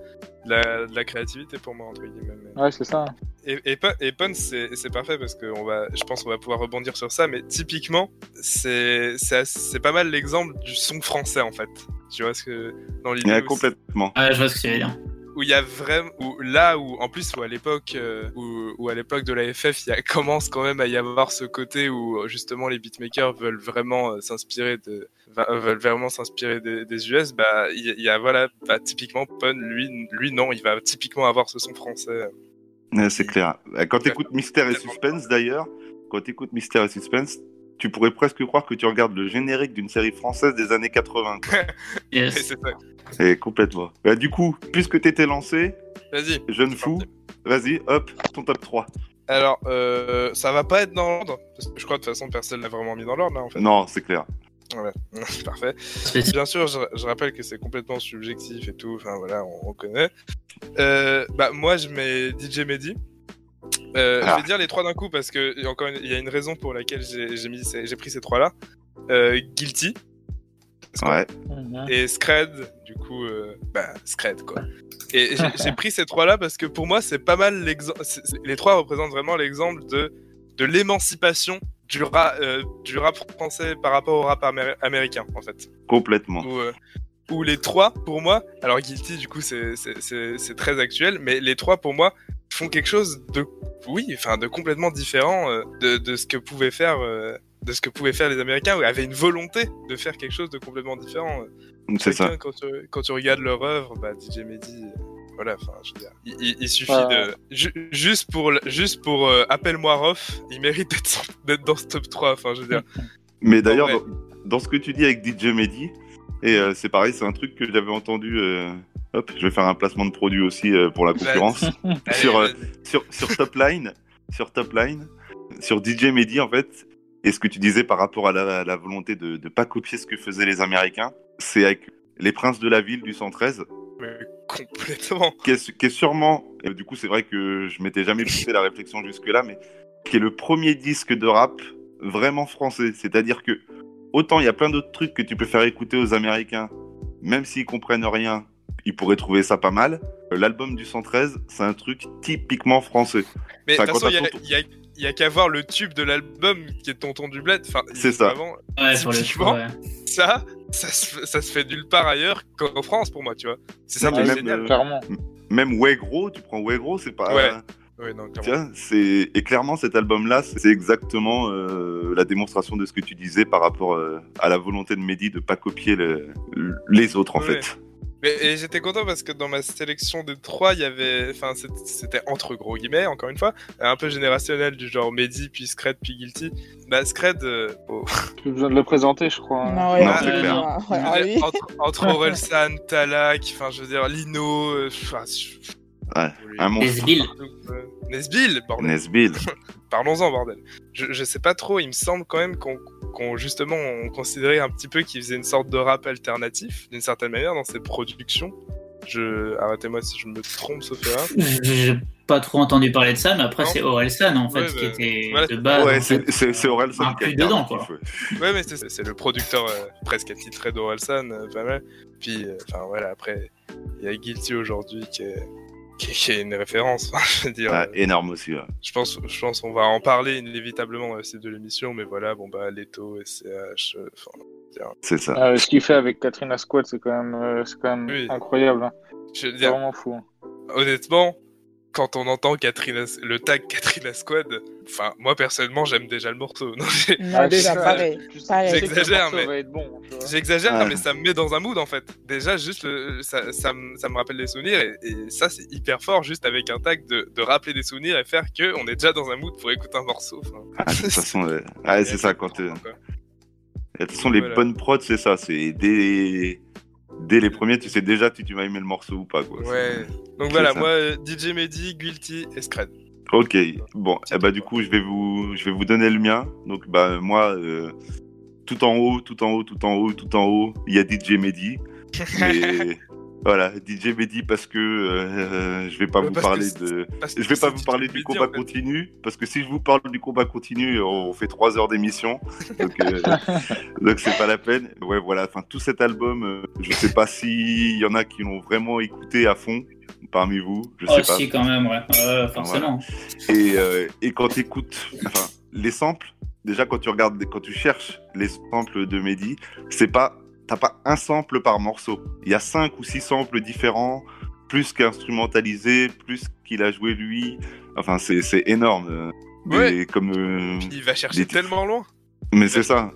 de la, de la créativité pour moi, entre guillemets. mais- Ouais, c'est ça. Et, et, Pun- et c'est c'est parfait parce que on va, je pense qu'on va pouvoir rebondir sur ça, mais typiquement, c'est c'est assez- c'est pas mal l'exemple du son français en fait. Tu vois ce que dans l'idée Ouais, complètement. Ouais, je vois ce que tu veux dire. Où il y a vraiment où là où en plus où à l'époque euh, où, où à l'époque de la FF il y a, commence quand même à y avoir ce côté où euh, justement les beatmakers veulent vraiment euh, s'inspirer de va- veulent vraiment s'inspirer des, des US bah il y, a- il y a voilà bah, typiquement Pun lui lui non il va typiquement avoir ce son français c'est clair. Euh, Quand tu écoutes Mystère et. Suspense, d'ailleurs, quand tu écoutes Mystère et Suspense, tu pourrais presque croire que tu regardes le générique d'une série française des années 80. quoi. Yes. c'est ça Et complètement. Bah, du coup, puisque t'étais lancé, vas-y jeune fou, vas-y, hop, ton top 3. alors euh, ça va pas être dans l'ordre parce que je crois de toute façon personne l'a vraiment mis dans l'ordre là en fait Non, c'est clair. Ouais, parfait. Bien sûr, je, je rappelle que c'est complètement subjectif et tout. Enfin voilà, on, on connaît. Euh, bah moi, je mets DJ Mehdi. Euh, Ah. Je vais dire les trois d'un coup parce que encore, il y a une raison pour laquelle j'ai mis, j'ai pris ces trois-là. Euh, Guilty Ouais. Mhm. et Scred. Du coup, euh, bah Scred quoi. Et j'ai pris ces trois-là parce que pour moi, c'est pas mal l'exemple. Les trois représentent vraiment l'exemple de de l'émancipation du, ra- euh, du rap français par rapport au rap améri- américain en fait Complètement. où, euh, où les trois, pour moi, alors Guilty, du coup, c'est- c'est c'est- c'est très actuel, mais les trois, pour moi, font quelque chose de, oui, enfin, de complètement différent euh, de, de ce que pouvaient faire, euh, de ce que pouvaient faire les Américains, ou avaient une volonté de faire quelque chose de complètement différent. euh. C'est ça. Quand tu, quand tu regardes leur œuvre, bah, DJ Mehdi, euh, voilà, enfin, je veux dire, il, il- il suffit Ouais. de, ju- juste pour, juste pour euh, appelle-moi Rof, il mérite d'être dans ce top 3, enfin, je veux dire. Mais d'ailleurs, dans, dans ce que tu dis avec DJ Mehdi, et euh, c'est pareil, c'est un truc que j'avais entendu. Hop, je vais faire un placement de produit aussi euh, pour la concurrence. Allez, Sur, euh, vas-y. sur, sur Topline, sur Topline, sur DJ Mehdi en fait, et ce que tu disais par rapport à la, à la volonté de ne pas copier ce que faisaient les Américains, c'est avec Les Princes de la Ville du 113, Mais complètement. qui est, qui est sûrement, et du coup c'est vrai que je m'étais jamais poussé la réflexion jusque-là, mais qui est le premier disque de rap vraiment français. C'est-à-dire que autant il y a plein d'autres trucs que tu peux faire écouter aux Américains, même s'ils comprennent rien, ils pourraient trouver ça pas mal. Euh, L'album du 113, c'est un truc typiquement français. Mais de toute façon, il y a, y qu'à voir le tube de l'album qui est Tonton du Bled. Enfin, C'est ça. vraiment, Ouais, sur le Typiquement. choix, ouais. ça, ça se, fait- ça se fait nulle part ailleurs qu'en France pour moi, tu vois. C'est ça qui mais est même, génial. euh, Clairement. Même Ouais Gros, tu prends Ouais Gros, c'est pas. Ouais, Ouais, non, Tu clairement. vois, c'est et clairement cet album-là, c'est exactement euh, la démonstration de ce que tu disais par rapport euh, à la volonté de Mehdi de pas copier le- les autres en Ouais. fait. Mais, et j'étais content parce que dans ma sélection des trois, il y avait, enfin, c'était entre gros guillemets, encore une fois, un peu générationnel du genre Mehdi, puis Scred, puis Guilty. Bah, Scred, euh, oh, Plus besoin de le présenter, je crois. hein. Non, ouais, Non, ouais, c'est clair. ouais, ouais, ah oui. entre, entre Orelsan, Talak, enfin, je veux dire, Lino, euh, enfin, je- Ouais, un monstre. Nesbill. Euh, Nesbill, bordel. Nesbill. Parlons-en, bordel. Je, je sais pas trop, il me semble quand même qu'on justement on considérait un petit peu qu'il faisait une sorte de rap alternatif, d'une certaine manière, dans ses productions. Je... Arrêtez-moi si je me trompe, sauf erreur. J'ai pas trop entendu parler de ça, mais après c'est Orelsan en fait Ouais, qui bah, était voilà, de base. ouais, c'est Orelsan Un qui été dedans, quoi. ouais. Ouais, mais c'est c'est le producteur euh, presque attitré d'Orelsan, euh, pas mal. Puis, euh, enfin voilà, après, il y a Guilty aujourd'hui qui est, qui, est- une référence. Enfin, je veux dire, euh, énorme aussi. ouais. je pense, je pense qu'on va en parler inévitablement dans le site de l'émission, mais voilà, bon bah Leto, SCH, euh, enfin, C'est ça. Euh, ce qu'il fait avec Katrina Squad, c'est quand même, euh, c'est quand même Oui. incroyable. hein. je veux C'est dire, vraiment fou. hein. honnêtement, quand on entend Katrina, le tag Katrina Squad, enfin, moi personnellement, j'aime déjà le morceau. Non, Ah, déjà, pareil. J'exagère, mais- bon. J'exagère, Ouais. ça me met dans un mood en fait. Déjà, juste, le- ça, ça, me, ça me rappelle des souvenirs et, et ça, c'est hyper fort, juste avec un tag de, de rappeler des souvenirs et faire que on est déjà dans un mood pour écouter un morceau. enfin. Ah, de toute façon, euh, ouais, c'est ça quand. euh. De toute façon, les Voilà. bonnes prods, c'est ça. C'est dès, dès les premiers, tu sais déjà si tu vas aimer le morceau ou pas. Quoi. Ouais. Donc voilà, ça. moi, euh, DJ Mehdi, Guilty et Scred. Ok, bon, eh bah, du coup, je vais, vous, je vais vous donner le mien. Donc, bah, moi, euh, tout en haut, tout en haut, tout en haut, tout en haut, il y a DJ Mehdi. Mais voilà, DJ Mehdi parce que euh, je vais pas Ouais, vous parce parler de. Je vais pas vous parler du combat en fait. continu, parce que si je vous parle du combat continu, on fait trois heures d'émission, donc euh, donc c'est pas la peine. Ouais, voilà, enfin tout cet album, euh, je sais pas s'il y en a qui l'ont vraiment écouté à fond parmi vous, je Oh, sais pas. si, quand même, ouais. Forcément. Et, euh, et quand tu écoutes enfin, les samples, déjà quand tu regardes, quand tu cherches les samples de Mehdi, c'est pas, t'as pas un sample par morceau. Il y a cinq ou six samples différents, plus qu'instrumentalisés, plus qu'il a joué lui. Enfin, c'est, énorme. Ouais. Et comme, euh, il va chercher Des tellement loin. mais c'est ça.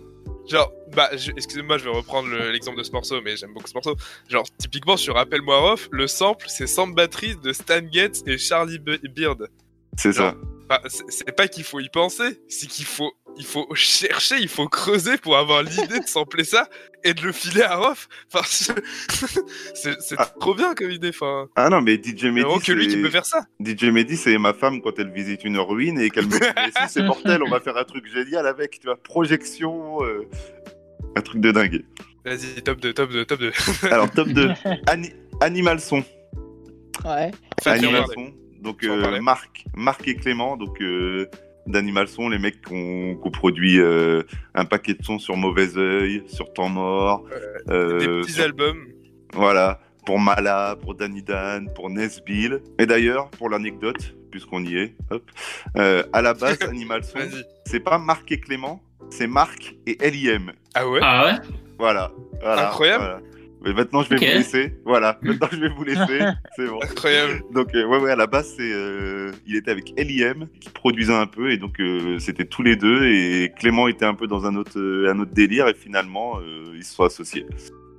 Genre, bah, excusez-moi, je vais reprendre le- l'exemple de ce morceau, mais j'aime beaucoup ce morceau. Genre, typiquement sur Appelle-moi Rof, le sample, c'est Sample Batteries de Stan Getz et Charlie Be- Beard. C'est ça. C'est c'est pas qu'il faut y penser, c'est qu'il faut, il faut chercher, il faut creuser pour avoir l'idée de sampler ça et de le filer à Rof. Enfin, c'est- Ah. trop bien comme idée. Enfin, Ah non, mais DJ Mehdi, que lui qui c'est- peut faire ça. DJ Mehdi, c'est ma femme quand elle visite une ruine et qu'elle me dit c'est mortel, on va faire un truc génial avec, tu vois, projection, euh, un truc de dingue. Vas-y, top 2, top 2, top 2. Alors, top 2, Ani- Animal Son. Ouais. Animal. Son. Donc, euh. Marc, Marc et Clément, donc euh, d'Animal Son, les mecs qui ont, qui ont produit euh, un paquet de sons sur Mauvais Oeil, sur Temps Mort. Des euh, petits sur- albums. Voilà, pour Mala, pour Danny Dan, pour Nesbill. Et d'ailleurs, pour l'anecdote, puisqu'on y est, hop, euh, à la base, Animal Son, c'est pas Marc et Clément, c'est Marc et LIM. Ah ouais Ah ouais Voilà. voilà Incroyable. voilà. Mais maintenant, je vais vous laisser. Voilà, maintenant, je vais vous laisser. C'est bon. Incroyable. Donc, euh, ouais, ouais, à la base, c'est, euh, il était avec LIM qui produisait un peu, et donc, euh, c'était tous les deux, et Clément était un peu dans un autre, euh, un autre délire, et finalement, euh, ils se sont associés.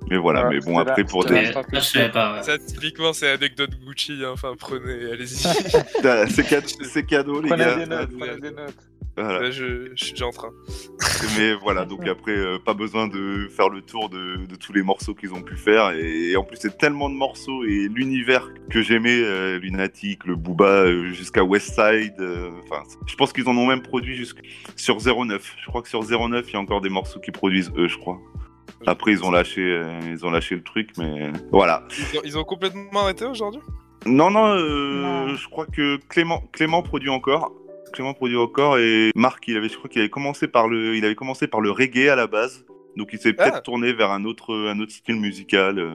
Mais voilà, Ouais, mais bon, après, pour des. Là, je savais pas. ouais. Ça, typiquement, c'est anecdote Gucci. hein. Enfin, prenez, allez-y. Ah, C'est cad- c'est cadeau, les Prenez gars. des notes, prenez des notes. Voilà. Là, je, je suis déjà en train. Mais voilà, donc après, euh, pas besoin de faire le tour de, de tous les morceaux qu'ils ont pu faire. Et, et en plus, c'est tellement de morceaux et l'univers que j'aimais, euh, Lunatic, le Booba, euh, jusqu'à Westside. euh, Enfin, je pense qu'ils en ont même produit jusqu'à sur 09. Je crois que sur 09, il y a encore des morceaux qu'ils produisent eux, je crois. Après, ils ont lâché, euh, ils ont lâché le truc, mais voilà. Ils ont, ils ont complètement arrêté aujourd'hui? Non, non, euh, Non. je crois que Clément, Clément produit encore. Clément produit encore et Marc, il avait, je crois qu'il avait commencé par le, il avait commencé par le reggae à la base. Donc il s'est peut-être Ah. tourné vers un autre, un autre style musical. euh.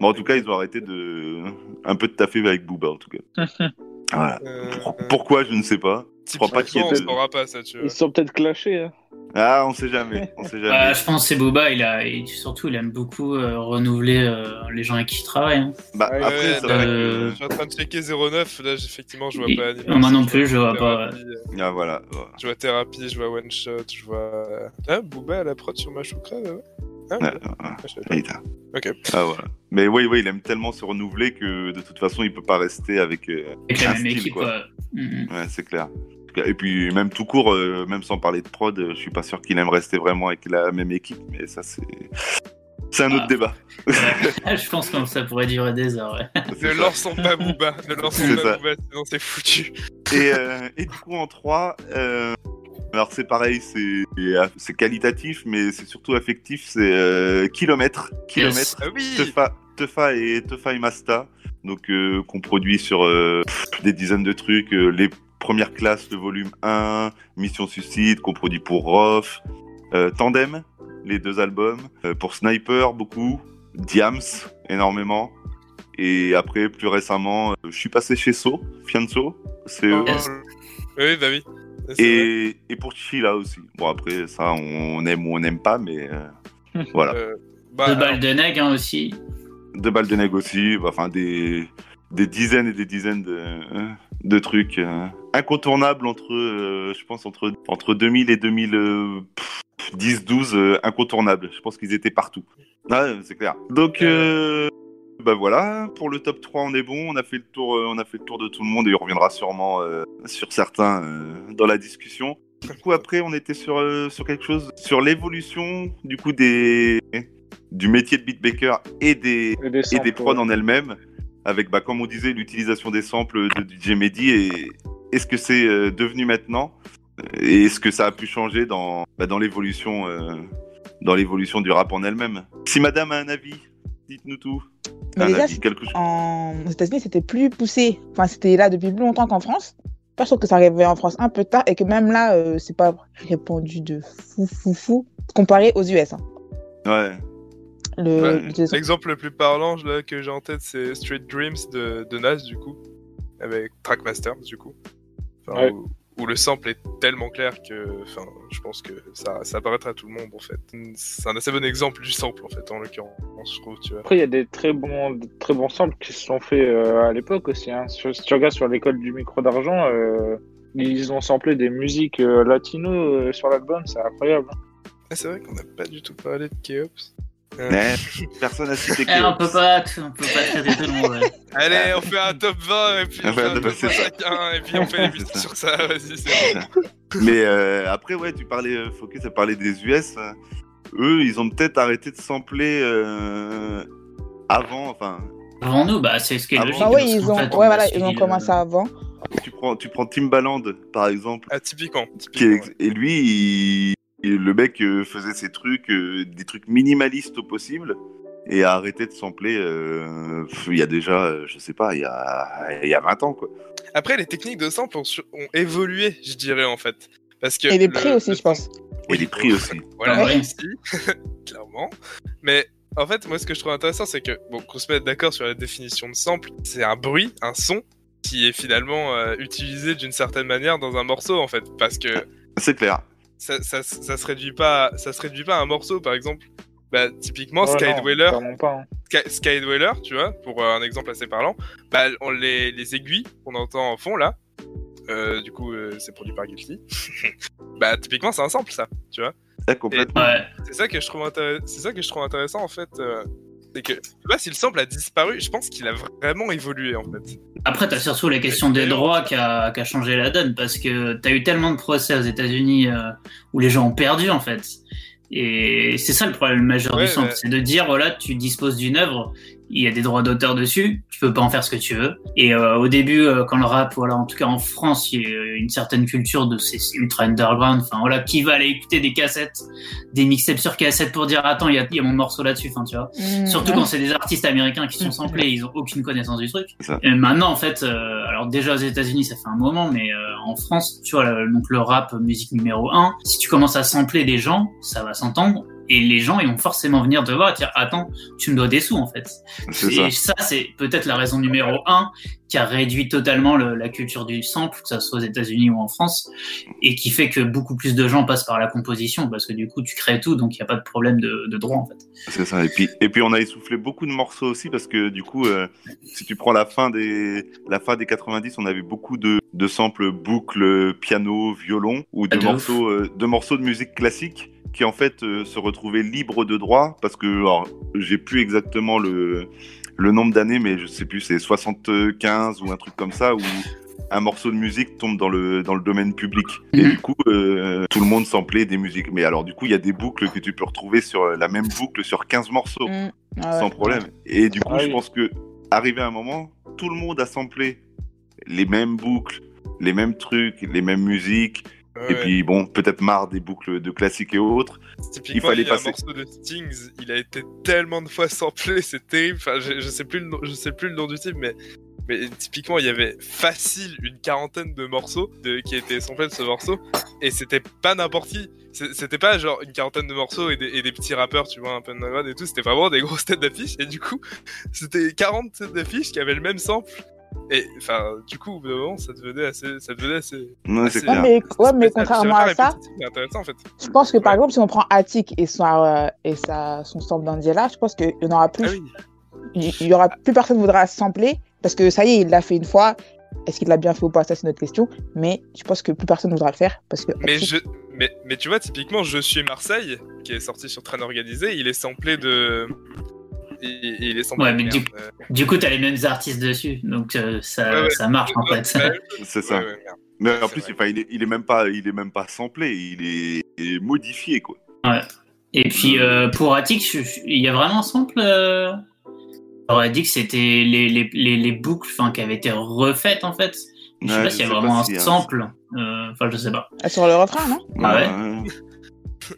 Bon, en tout cas, ils ont arrêté de, un peu de taffer avec Booba, en tout cas. Voilà. Euh, Pour- pourquoi, je ne sais pas. Je crois pas qu'il y Typiquement, ait on de- saura pas ça, tu vois. Ils se sont peut-être clashés. Hein. Ah, on sait jamais, on sait jamais. Bah, je pense que c'est Boba, il a, et surtout, il aime beaucoup euh, renouveler euh, les gens avec qui il travaille. hein. Bah, Ouais, après, Ouais, c'est vrai euh, Je suis en train de checker 09, là effectivement je vois Et- pas non, moi non plus, je vois Thérapie, pas, ah, voilà. voilà. Je vois Thérapie, je vois One Shot, je vois. Ah, Booba à la prod sur ma choucra, ouais. Ah, Ouais, ouais. ouais. Ah. Ah, voilà. Mais oui, oui, il aime tellement se renouveler que de toute façon, il peut pas rester avec. euh, Avec la un même style, équipe, quoi. quoi. Mhm. Ouais, c'est clair. Et puis même tout court, euh, même sans parler de prod, euh, je suis pas sûr qu'il aime rester vraiment avec la même équipe, mais ça c'est c'est un autre Ah. débat. Ouais. je pense que ça pourrait durer des heures. ouais. Ne lançons pas Booba, ne lançons C'est pas ça. Booba, sinon c'est foutu. Et, euh, et du coup en 3, alors c'est pareil, c'est qualitatif, mais c'est surtout affectif, c'est euh, kilomètre, kilomètre. Ah oui Tefa, Tefa et Tefa et Masta, donc euh, qu'on produit sur euh, des dizaines de trucs, euh, les premières classes, le volume 1, Mission Suicide, qu'on produit pour Rof, euh, Tandem, les deux albums, euh, pour Sniper beaucoup, Diams énormément, et après plus récemment, euh, je suis passé chez So, Fianso, c'est eux. Yes. Oui, bah oui. Et, et pour Chila aussi. Bon après ça on aime ou on n'aime pas, mais euh, voilà. Euh, bah, Deux alors, balles de neg hein, aussi. Deux balles de nègre aussi, bah, enfin des, des dizaines et des dizaines de, de trucs euh, incontournables entre, euh, je pense, entre, entre 2000 et 2010, 12, euh, incontournables. Je pense qu'ils étaient partout. C'est clair. Donc, bah voilà, pour le top 3, on est bon. On a fait le tour, on a fait le tour de tout le monde et on reviendra sûrement sur certains dans la discussion. Du coup, après, on était sur, sur quelque chose, sur l'évolution du coup des du métier de beatmaker et des Et des, et samples, des prods ouais. en elles-mêmes, avec, bah, comme on disait, l'utilisation des samples de DJ Mehdi et est-ce que c'est euh, devenu maintenant? Et est-ce que ça a pu changer dans, bah, dans l'évolution euh, dans l'évolution du rap en elle-même? Si madame a un avis, dites-nous tout. Mais déjà, avis, quelque chose. en... aux États-Unis, c'était plus poussé. Enfin, c'était là depuis plus longtemps qu'en France. Je trouve que ça arrivait en France un peu tard et que même là, euh, c'est pas répandu de fou, fou, fou, comparé aux US. hein. Ouais. Le, Ouais, le- L'exemple le plus parlant là, que j'ai en tête, c'est Street Dreams de, de Nas, du coup, avec Trackmasters, du coup. Enfin, Ouais. où, où le sample est tellement clair que enfin, je pense que ça, ça apparaîtra à tout le monde, en fait. C'est un assez bon exemple du sample, en fait, en l'occurrence, je trouve, tu vois. Après, il y a des très bons, des très bons samples qui se sont faits euh, à l'époque aussi. Hein. Si tu regardes sur l'école du micro d'argent, euh, ils ont samplé des musiques euh, latino euh, sur l'album, c'est incroyable. hein. Ah, c'est vrai qu'on n'a pas du tout parlé de Keops. Euh, Mais personne n'a cité Eh, on peut pas, on peut pas traiter tout le monde. ouais. Allez, on fait un top 20 et puis on Ouais, fait un bah, top c'est 20 ça. chacun et puis on fait les sur ça. Vas-y, c'est bon. Mais euh, après, ouais, tu parlais, euh, Focus a parlé des US. eux, ils ont peut-être arrêté de sampler euh, avant. Enfin, Avant nous, bah, c'est ce qui est Ah logique. bon Enfin, oui, ils ont, fait, ouais, on voilà, ils ont commencé avant. tu prends, tu prends Timbaland, par exemple, Ah, typiquement. qui typiquement, est- et lui, il- le mec euh, faisait ses trucs, euh, des trucs minimalistes au possible, et a arrêté de sampler. euh, il y a déjà, je sais pas, il y a, il y a 20 ans, quoi. Après, les techniques de sample ont, évolué, je dirais, en fait. Parce que Et les le- prix aussi, le- je pense. Et les prix aussi. Voilà, Ouais. aussi, clairement. Mais en fait, moi, ce que je trouve intéressant, c'est que, bon, qu'on se mette d'accord sur la définition de sample, c'est un bruit, un son, qui est finalement euh, utilisé d'une certaine manière dans un morceau, en fait. Parce que C'est clair. Ça, ça, ça se réduit pas, ça se réduit pas à un morceau, par exemple. Bah, typiquement, Ouais, pas. hein. Sky- Skydweller, tu vois, pour euh, un exemple assez parlant, bah, on, les, les aiguilles qu'on entend en fond là, euh, du coup, euh, c'est produit par Guilty. bah, typiquement, c'est un sample, ça, tu vois. Ouais, complètement. Ouais. C'est ça que je trouve. C'est ça que je trouve intéressant en fait. euh, C'est que, pas si le sample a disparu, je pense qu'il a vraiment évolué en fait. Après, t'as surtout la question des droits qui a, changé la donne parce que t'as eu tellement de procès aux États-Unis euh, où les gens ont perdu en fait. Et c'est ça le problème majeur Ouais, du sample, ouais. c'est de dire voilà, tu disposes d'une œuvre, il y a des droits d'auteur dessus, tu peux pas en faire ce que tu veux. Et euh, au début, euh, quand le rap, voilà, en tout cas en France, il y a une certaine culture de c'est c'est ultra underground. Enfin voilà, qui va aller écouter des cassettes, des mixtapes sur cassette pour dire attends, il y a, il y a mon morceau là-dessus. Enfin tu vois. Mmh, Surtout ouais. quand c'est des artistes américains qui sont samplés, ils ont aucune connaissance du truc. Et maintenant, en fait, euh, alors déjà aux États-Unis, ça fait un moment, mais euh, en France, tu vois, le- donc le rap, musique numéro un, si tu commences à sampler des gens, ça va s'entendre. Et les gens, ils vont forcément venir te voir et dire, attends, tu me dois des sous, en fait. Ça. Et ça, c'est peut-être la raison numéro un qui a réduit totalement le- la culture du sample, que ça soit aux États-Unis ou en France, et qui fait que beaucoup plus de gens passent par la composition, parce que du coup, tu crées tout, donc il n'y a pas de problème de, de droit, en fait. C'est ça. Et puis, et puis on a essoufflé beaucoup de morceaux aussi parce que du coup, euh, si tu prends la fin des, la fin des 90, on avait beaucoup de, de samples boucles, piano, violon ou de Ah, de morceaux, euh, de morceaux de musique classique qui en fait euh, se retrouvaient libres de droit parce que alors, j'ai plus exactement le, le nombre d'années, mais je sais plus, c'est 75 ou un truc comme ça où un morceau de musique tombe dans le dans le domaine public et Mhm. du coup euh, tout le monde samplait des musiques mais alors du coup il y a des boucles que tu peux retrouver sur la même boucle sur 15 morceaux Mmh. Ah ouais. sans problème et du coup Ah je pense que arrivé à un moment tout le monde a samplé les mêmes boucles les mêmes trucs les mêmes musiques et puis bon peut-être marre des boucles de classiques et autres Typiquement, fallait il y a passer. un morceau de Stings, il a été tellement de fois samplé, c'est terrible. Enfin, je, je sais plus le nom, je sais plus le nom du type, mais mais typiquement, il y avait facile une quarantaine de morceaux de, qui étaient samplés de ce morceau, et c'était pas n'importe qui. C'était pas genre une quarantaine de morceaux et des, et des petits rappeurs, tu vois, un peu de et tout. C'était vraiment des grosses têtes d'affiche, et du coup, c'était 40 têtes d'affiche qui avaient le même sample. Et enfin, du coup, au bout d'un moment, ça devenait assez, ça devenait assez. non c'est assez- Ouais, mais, ouais, mais contrairement à ça, en fait. je pense que par Ouais. exemple, si on prend Attic et, son, euh, et sa, son sample d'Angela, je pense qu'il n'y en aura plus. Ah oui. Il il y aura plus personne qui voudra sampler parce que ça y est, il l'a fait une fois Est-ce qu'il l'a bien fait ou pas? Ça, c'est notre question. Mais je pense que plus personne ne voudra le faire parce que. Mais, je, mais, mais tu vois, typiquement, Je suis Marseille, qui est sorti sur Train Organisé, il est samplé de. Il, il est samplé Ouais, de mais merde. du- Euh, Du coup, t'as les mêmes artistes dessus, donc euh, ça, Ouais, ouais. ça marche en fait. Ouais, C'est ça. ouais, ouais. Mais Ouais, en plus, il, est, il est même pas, il est même pas samplé, il est, il est modifié quoi. Et puis euh, pour Attic, il y a vraiment un sample. Euh... J'aurais dit que c'était les, les, les, les boucles enfin, qui avaient été refaites en fait. Je sais Ouais, pas s'il y a vraiment un un- sample. Euh, Enfin, je sais pas. Ah, Sur le refrain, non? Ah ouais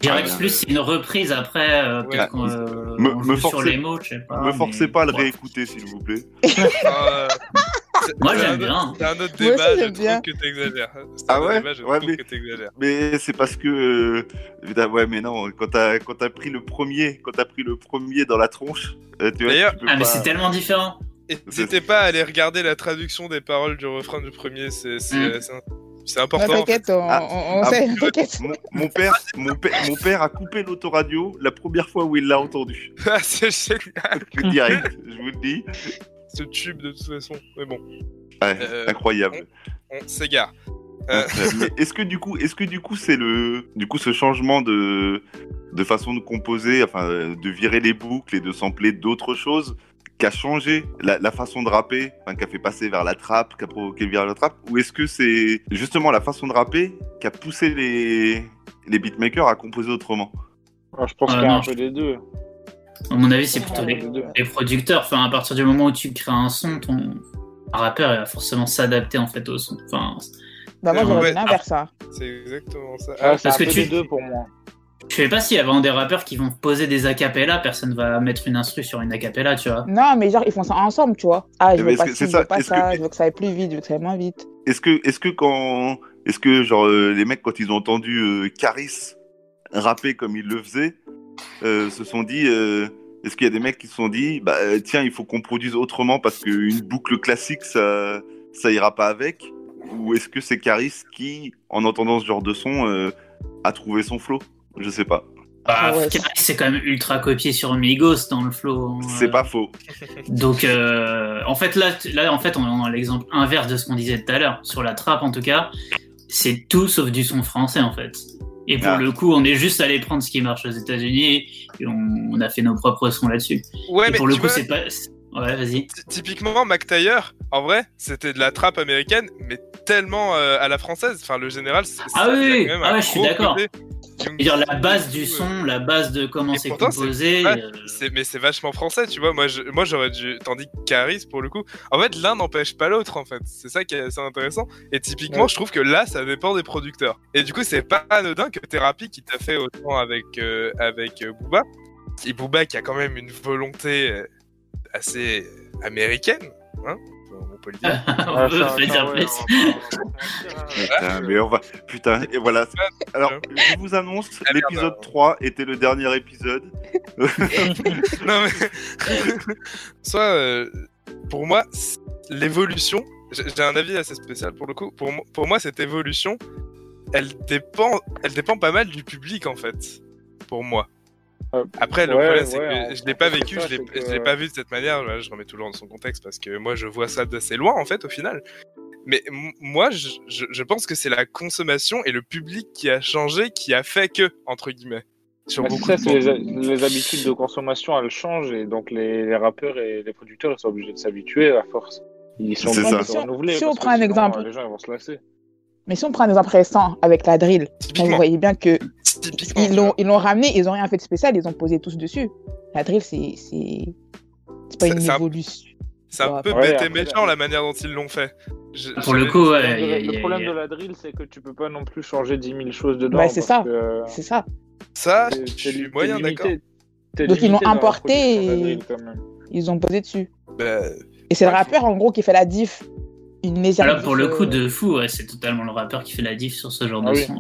Ouais. plus c'est une reprise après. Euh, peut-être Ouais. euh, Me- on me sur les mots, je sais pas. Me forcez mais- pas à le ouais. réécouter s'il vous plaît. Euh, c'est- Moi, j'aime un bien. autre- C'est un autre aussi, débat, je trouve que t'exagères. Ah ouais? débat, je Ouais, mais-. Mais c'est parce que euh, ouais, mais non, quand t'as quand t'as pris le premier, quand t'as pris le premier dans la tronche, euh, tu vois, D'ailleurs- tu peux Ah, mais pas- c'est tellement différent. N'hésitez pas à aller regarder la traduction des paroles du refrain du premier, c'est c'est- Mm. C'est- important. en fait. T'inquiète, on, Ah, on- on ah, sait, t'inquiète. Mon, mon père, mon père, mon père a coupé l'autoradio la première fois où il l'a entendu. Ah, c'est génial, direct, je vous le dis. ce tube de toute façon. Mais bon, Ouais, Euh, incroyable. on s'égare. Euh, est-ce que du coup, est-ce que du coup c'est le, du coup ce changement de, de façon de composer, enfin de virer les boucles et de sampler d'autres choses, qui a changé la, la façon de rapper, enfin, qui a fait passer vers la trappe, qui a provoqué le virage de la trappe, ou est-ce que c'est justement la façon de rapper qui a poussé les, les beatmakers à composer autrement? Alors, je pense Euh, qu'il y a non, un peu des deux. À mon avis, c'est plutôt Les les, les producteurs. Enfin, à partir du moment où tu crées un son, ton rappeur il va forcément s'adapter en fait au son. Enfin, Bah, moi, j'aurais dit l'inverse, ça. c'est exactement ça. Ah, c'est parce un que peu tu- des deux pour moi. Je sais pas s'il y a vraiment des rappeurs qui vont poser des acapellas, personne va mettre une instru sur une acapella, tu vois. Non, mais genre, ils font ça ensemble, tu vois. Ah, je veux pas que ci, je ça, veux pas est-ce que- ça, je veux que ça aille plus vite, je veux que ça aille moins vite. Est-ce que, est-ce que quand, est-ce que genre euh, les mecs quand ils ont entendu euh, Caris rapper comme il le faisait, euh, se sont dit, euh, est-ce qu'il y a des mecs qui se sont dit, bah tiens, il faut qu'on produise autrement parce qu'une boucle classique ça, ça ira pas avec, ou est-ce que c'est Caris qui, en entendant ce genre de son, euh, a trouvé son flow? Je sais pas. Bah, Ah ouais, c'est quand même ultra copié sur Migos dans le flow. hein. C'est pas faux. Donc, euh, en fait, là, là, en fait, on a l'exemple inverse de ce qu'on disait tout à l'heure. Sur la trappe, en tout cas, c'est tout sauf du son français, en fait. Et pour Ah. le coup, on est juste allé prendre ce qui marche aux États-Unis et on, on a fait nos propres sons là-dessus. Ouais, et mais pour le tu coup, vois, c'est pas. Ouais, vas-y. ty- typiquement, Mac Taylor, en vrai, c'était de la trappe américaine, mais tellement euh, à la française. Enfin, le général, c'est- Ah ça- oui, oui. quand même Ah ouais, je suis d'accord. Dire, la base du son, la base de comment c'est composé. ouais, euh, C'est, mais c'est vachement français, tu vois. Moi, je, moi, j'aurais dû. Tandis que Caris, pour le coup, en fait, l'un n'empêche pas l'autre, en fait. C'est ça qui est assez intéressant. Et typiquement, Ouais. je trouve que là, ça dépend des producteurs. Et du coup, c'est pas anodin que Thérapie, qui t'a fait autant avec euh, avec euh, Booba, et Booba qui a quand même une volonté assez américaine, hein, on peut le dire. on Ah, peut dire ouais, plus. hein. Putain, mais on va, putain, et voilà. Alors, je vous annonce, l'épisode 3 était le dernier épisode. non mais soit euh, pour moi l'évolution j'ai un avis assez spécial pour le coup pour, pour moi cette évolution elle dépend elle dépend pas mal du public en fait pour moi après le ouais, problème c'est ouais, que je l'ai en pas vécu ça, je l'ai je l'ai pas vu de cette manière Là, je remets toujours dans son contexte parce que moi je vois ça d'assez loin en fait au final mais moi je, je, je pense que c'est la consommation et le public qui a changé qui a fait que entre guillemets sur Bah, ça, c'est les, les habitudes de consommation, elles changent et donc les, les rappeurs et les producteurs ils sont obligés de s'habituer à force. Ils sont obligés de se renouveler. Si on prend un sinon, exemple. euh, Les gens ils vont se lasser. Mais si on prend un exemple récent avec la drill, vous voyez bien que typiquement ils l'ont ils l'ont ramené, ils ont rien fait de spécial, ils ont posé tous dessus. La drill, c'est c'est c'est pas une c'est un- évolution. C'est un Ouais, peu ouais, bête et méchant la manière dont ils l'ont fait. Je- Pour le coup, Le ouais. y a- le problème il y a- de la drill, c'est que tu peux pas non plus changer 10 000 choses dedans. Ouais, c'est parce ça. que, C'est ça. ça, t'es- je suis moyen d'accord. Donc, ils l'ont importé et- drill. Ils ont posé dessus. Bah, Et c'est le Ouais, rappeur, en gros, qui fait la diff. Une légère Alors pour le euh, coup de fou, ouais, c'est totalement le rappeur qui fait la diff sur ce genre Ah de oui. son.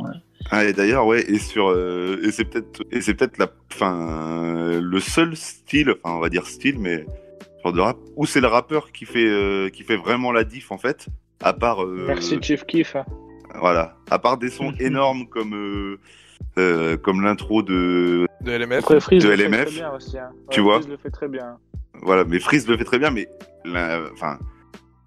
Ah, et d'ailleurs, ouais, et sur, euh, et c'est peut-être, et c'est peut-être la, enfin, le seul style, enfin, on va dire style, mais genre de rap, où c'est le rappeur qui fait, euh, qui fait vraiment la diff en fait, à part, euh, Merci Chief Keef. hein. voilà, à part des sons énormes comme, euh, euh, comme l'intro de, de LMF. Après, Freeze de le fait LMF, très bien aussi. hein. tu Ouais, vois. Freeze le fait très bien. voilà, mais Freeze le fait très bien, mais, enfin,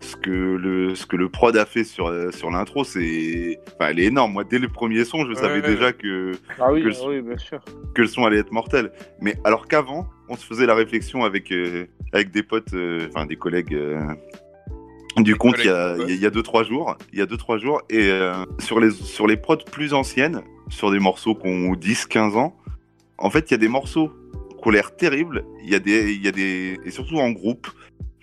ce que le ce que le prod a fait sur sur l'intro, c'est enfin, elle est énorme. Moi, dès le premier son, je Ouais, savais ouais. déjà que Ah oui, Que le- ah oui, bien sûr. que le son allait être mortel. Mais alors qu'avant, on se faisait la réflexion avec, euh, avec des potes, euh, enfin des collègues euh, du compte il y, a, il y a- deux trois jours, il y a deux trois jours, et sur les sur les prods plus anciennes, sur des morceaux qui ont 10-15 ans, en fait il y a des morceaux qui ont l'air terribles. Il y a des il y a des et surtout en groupe.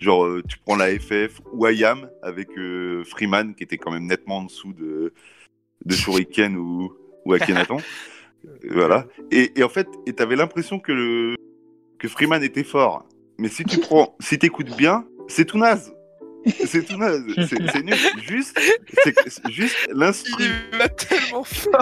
Genre, euh, tu prends la FF ou IAM avec euh, Freeman, qui était quand même nettement en dessous de, de Shuriken ou, ou Akhenaton. voilà. Et, et en fait, et t'avais l'impression que, le, que Freeman était fort. Mais si tu prends, si t'écoutes bien, c'est tout naze. C'est tout naze. C'est nul. Juste, juste l'instru. Tellement fort.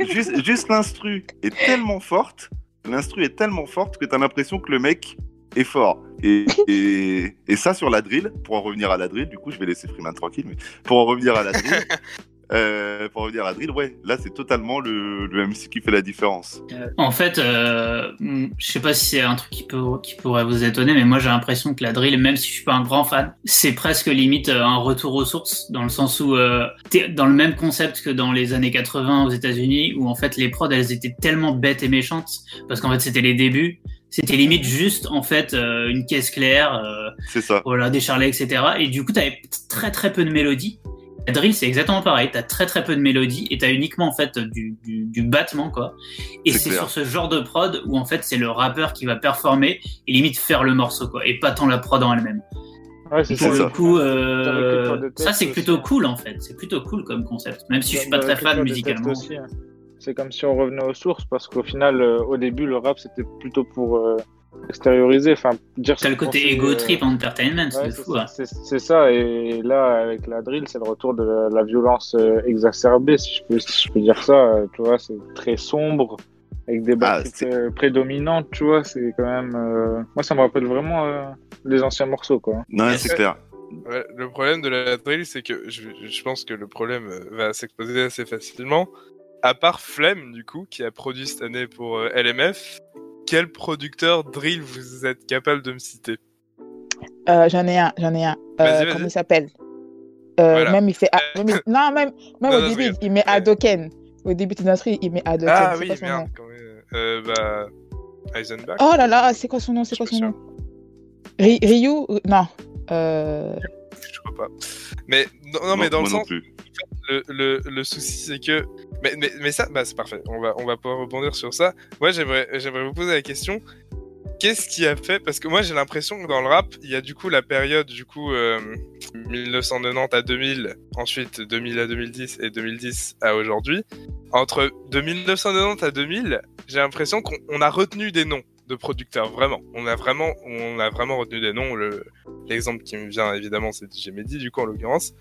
Juste, juste l'instru est tellement forte. L'instru est tellement forte que t'as l'impression que le mec est fort. Et, et, et ça sur la drill, pour en revenir à la drill, du coup je vais laisser Freeman tranquille, mais pour en revenir à la drill, euh, pour en revenir à drill, ouais, là c'est totalement le, le MC qui fait la différence. Euh, En fait, euh, mm, je sais pas si c'est un truc qui, peut, qui pourrait vous étonner, mais moi j'ai l'impression que la drill, même si je suis pas un grand fan, c'est presque limite euh, un retour aux sources, dans le sens où t'es dans le même concept que dans les années 80 aux États-Unis, où en fait les prods elles étaient tellement bêtes et méchantes, parce qu'en fait c'était les débuts, c'était limite juste en fait euh, une caisse claire, euh, ça. voilà, des charlets, etc. Et du coup, t'avais très très peu de mélodie. La drill, c'est exactement pareil. T'as très très peu de mélodie et t'as uniquement en fait du, du, du battement quoi. Et C'est sur ce genre de prod où en fait c'est le rappeur qui va performer et limite faire le morceau quoi, et pas tant la prod en elle-même. Ouais, c'est C'est Pour ça. le coup, euh, ça c'est plutôt hein. cool en fait. C'est plutôt cool comme concept, même si je suis pas très fan musicalement. hein. C'est comme si on revenait aux sources, parce qu'au final, euh, au début, le rap, c'était plutôt pour euh, extérioriser, enfin, dire ce T'as le côté pensait, ego euh, trip entertainment, ouais, c'est c'est fou. hein. c'est- c'est ça, et là, avec la drill, c'est le retour de la, la violence euh, exacerbée, si je, peux, si je peux dire ça. euh, Tu vois, c'est très sombre, avec des Ah, c'est- pré- prédominantes, tu vois, c'est quand même... euh, Moi, ça me rappelle vraiment euh, les anciens morceaux, quoi. Non, Yes. c'est clair. Ouais, le problème de la drill, c'est que je, je pense que le problème va s'exposer assez facilement. À part Flemme, du coup, qui a produit cette année pour euh, LMF, quel producteur drill vous êtes capable de me citer Euh, j'en ai un, j'en ai un. Euh, comment il s'appelle euh, Voilà. Même il fait. ah, même il- Non, même, même Non, au début, il met Adoken. Au début de notre il met Adoken. Ah oui, merde, quand même. Euh, bah, Eisenbach. Oh là là, c'est quoi son nom C'est quoi son nom Ry- Ryu Non. Euh... Je crois pas. Mais non, non, mais dans le sens, le, le souci c'est que mais, mais, ça bah c'est parfait. On va on va pouvoir rebondir sur ça. Moi j'aimerais vous poser la question. Qu'est-ce qui a fait parce que moi j'ai l'impression que dans le rap il y a du coup la période du coup euh, 1990 à 2000 ensuite 2000 à 2010 et 2010 à aujourd'hui. Entre de 1990 à 2000 j'ai l'impression qu'on on a retenu des noms de producteurs vraiment. On a vraiment on a vraiment retenu des noms. Le l'exemple qui me vient évidemment c'est DJ Mehdi du coup en l'occurrence.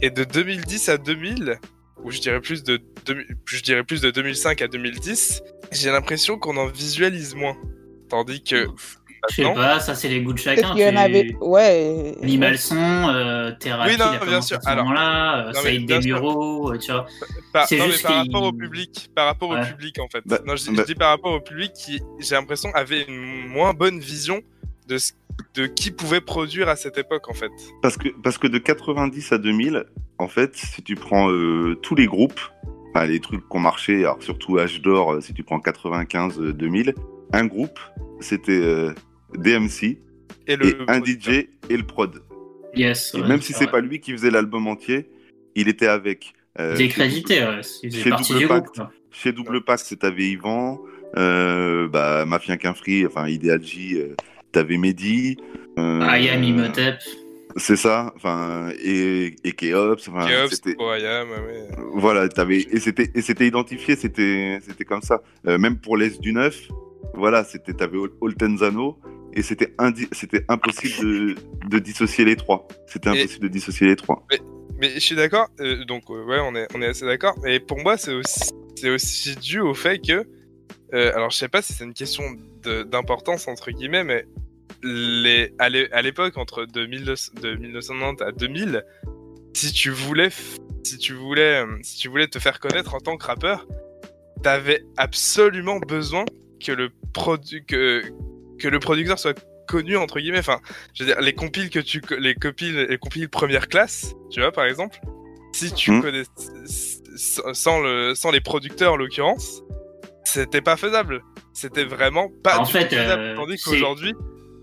Et de 2010 à 2000, ou je dirais plus de, 2000 je dirais plus de 2005 à 2010, j'ai l'impression qu'on en visualise moins. Tandis que Je sais pas, ça c'est les goûts de chacun. qu'il y en avait. Ouais. Animal Son, euh, Thérapie, Oui, non, il a bien sûr. à ce Alors, moment-là, euh, non, mais Saïd bien sûr. Desmureaux, euh, tu vois. par, c'est non, mais juste par qu'il- rapport au public, par rapport Ouais. au public en fait. Bah, non, je, je bah- dis par rapport au public qui, j'ai l'impression, avait une moins bonne vision de ce, de qui pouvait produire à cette époque en fait. Parce que, parce que de 90 à 2000, en fait, si tu prends euh, tous les groupes, enfin, les trucs qui ont marché, alors surtout H d'or, euh, si tu prends 95-2000, un groupe, c'était euh, DMC Et le et un. DJ et le prod. Yes. Et ouais, même si c'est pas lui qui faisait l'album entier, il était avec. euh, Il est crédité, ouais. Il chez partie Double du Pacte. groupe. quoi. Chez Double Pack, t'avais Yvan, euh, bah, Mafia qu'un free, enfin Ideal J, euh, t'avais Mehdi. Euh, Ayam Imhotep. C'est ça, enfin, et, et Keops, enfin, Keops, c'était- pour IAM, ouais. Voilà, t'avais et c'était et c'était identifié, c'était c'était comme ça. Euh, même pour l'Est du 9, voilà, c'était t'avais Ol- Oltenzano et c'était indi- c'était impossible de, de dissocier les trois. C'était Et- impossible de dissocier les trois. Mais je suis d'accord, euh, donc euh, ouais, on est, on est assez d'accord. Mais pour moi, c'est aussi, c'est aussi dû au fait que, euh, alors je sais pas si c'est une question d'importance entre guillemets, mais les, à l'é- à l'époque entre de, 1900 de 1990 à 2000, si tu voulais, si tu voulais, euh, si tu voulais te faire connaître en tant que rappeur, t'avais absolument besoin que le produ que que le producteur soit connu entre guillemets. Enfin, je veux dire, les compiles que tu, les compiles, les compiles première classe, tu vois, par exemple, si tu Mhm. connais sans le, sans les producteurs en l'occurrence, c'était pas faisable. C'était vraiment pas En du fait, tout faisable. euh, Tandis qu'aujourd'hui,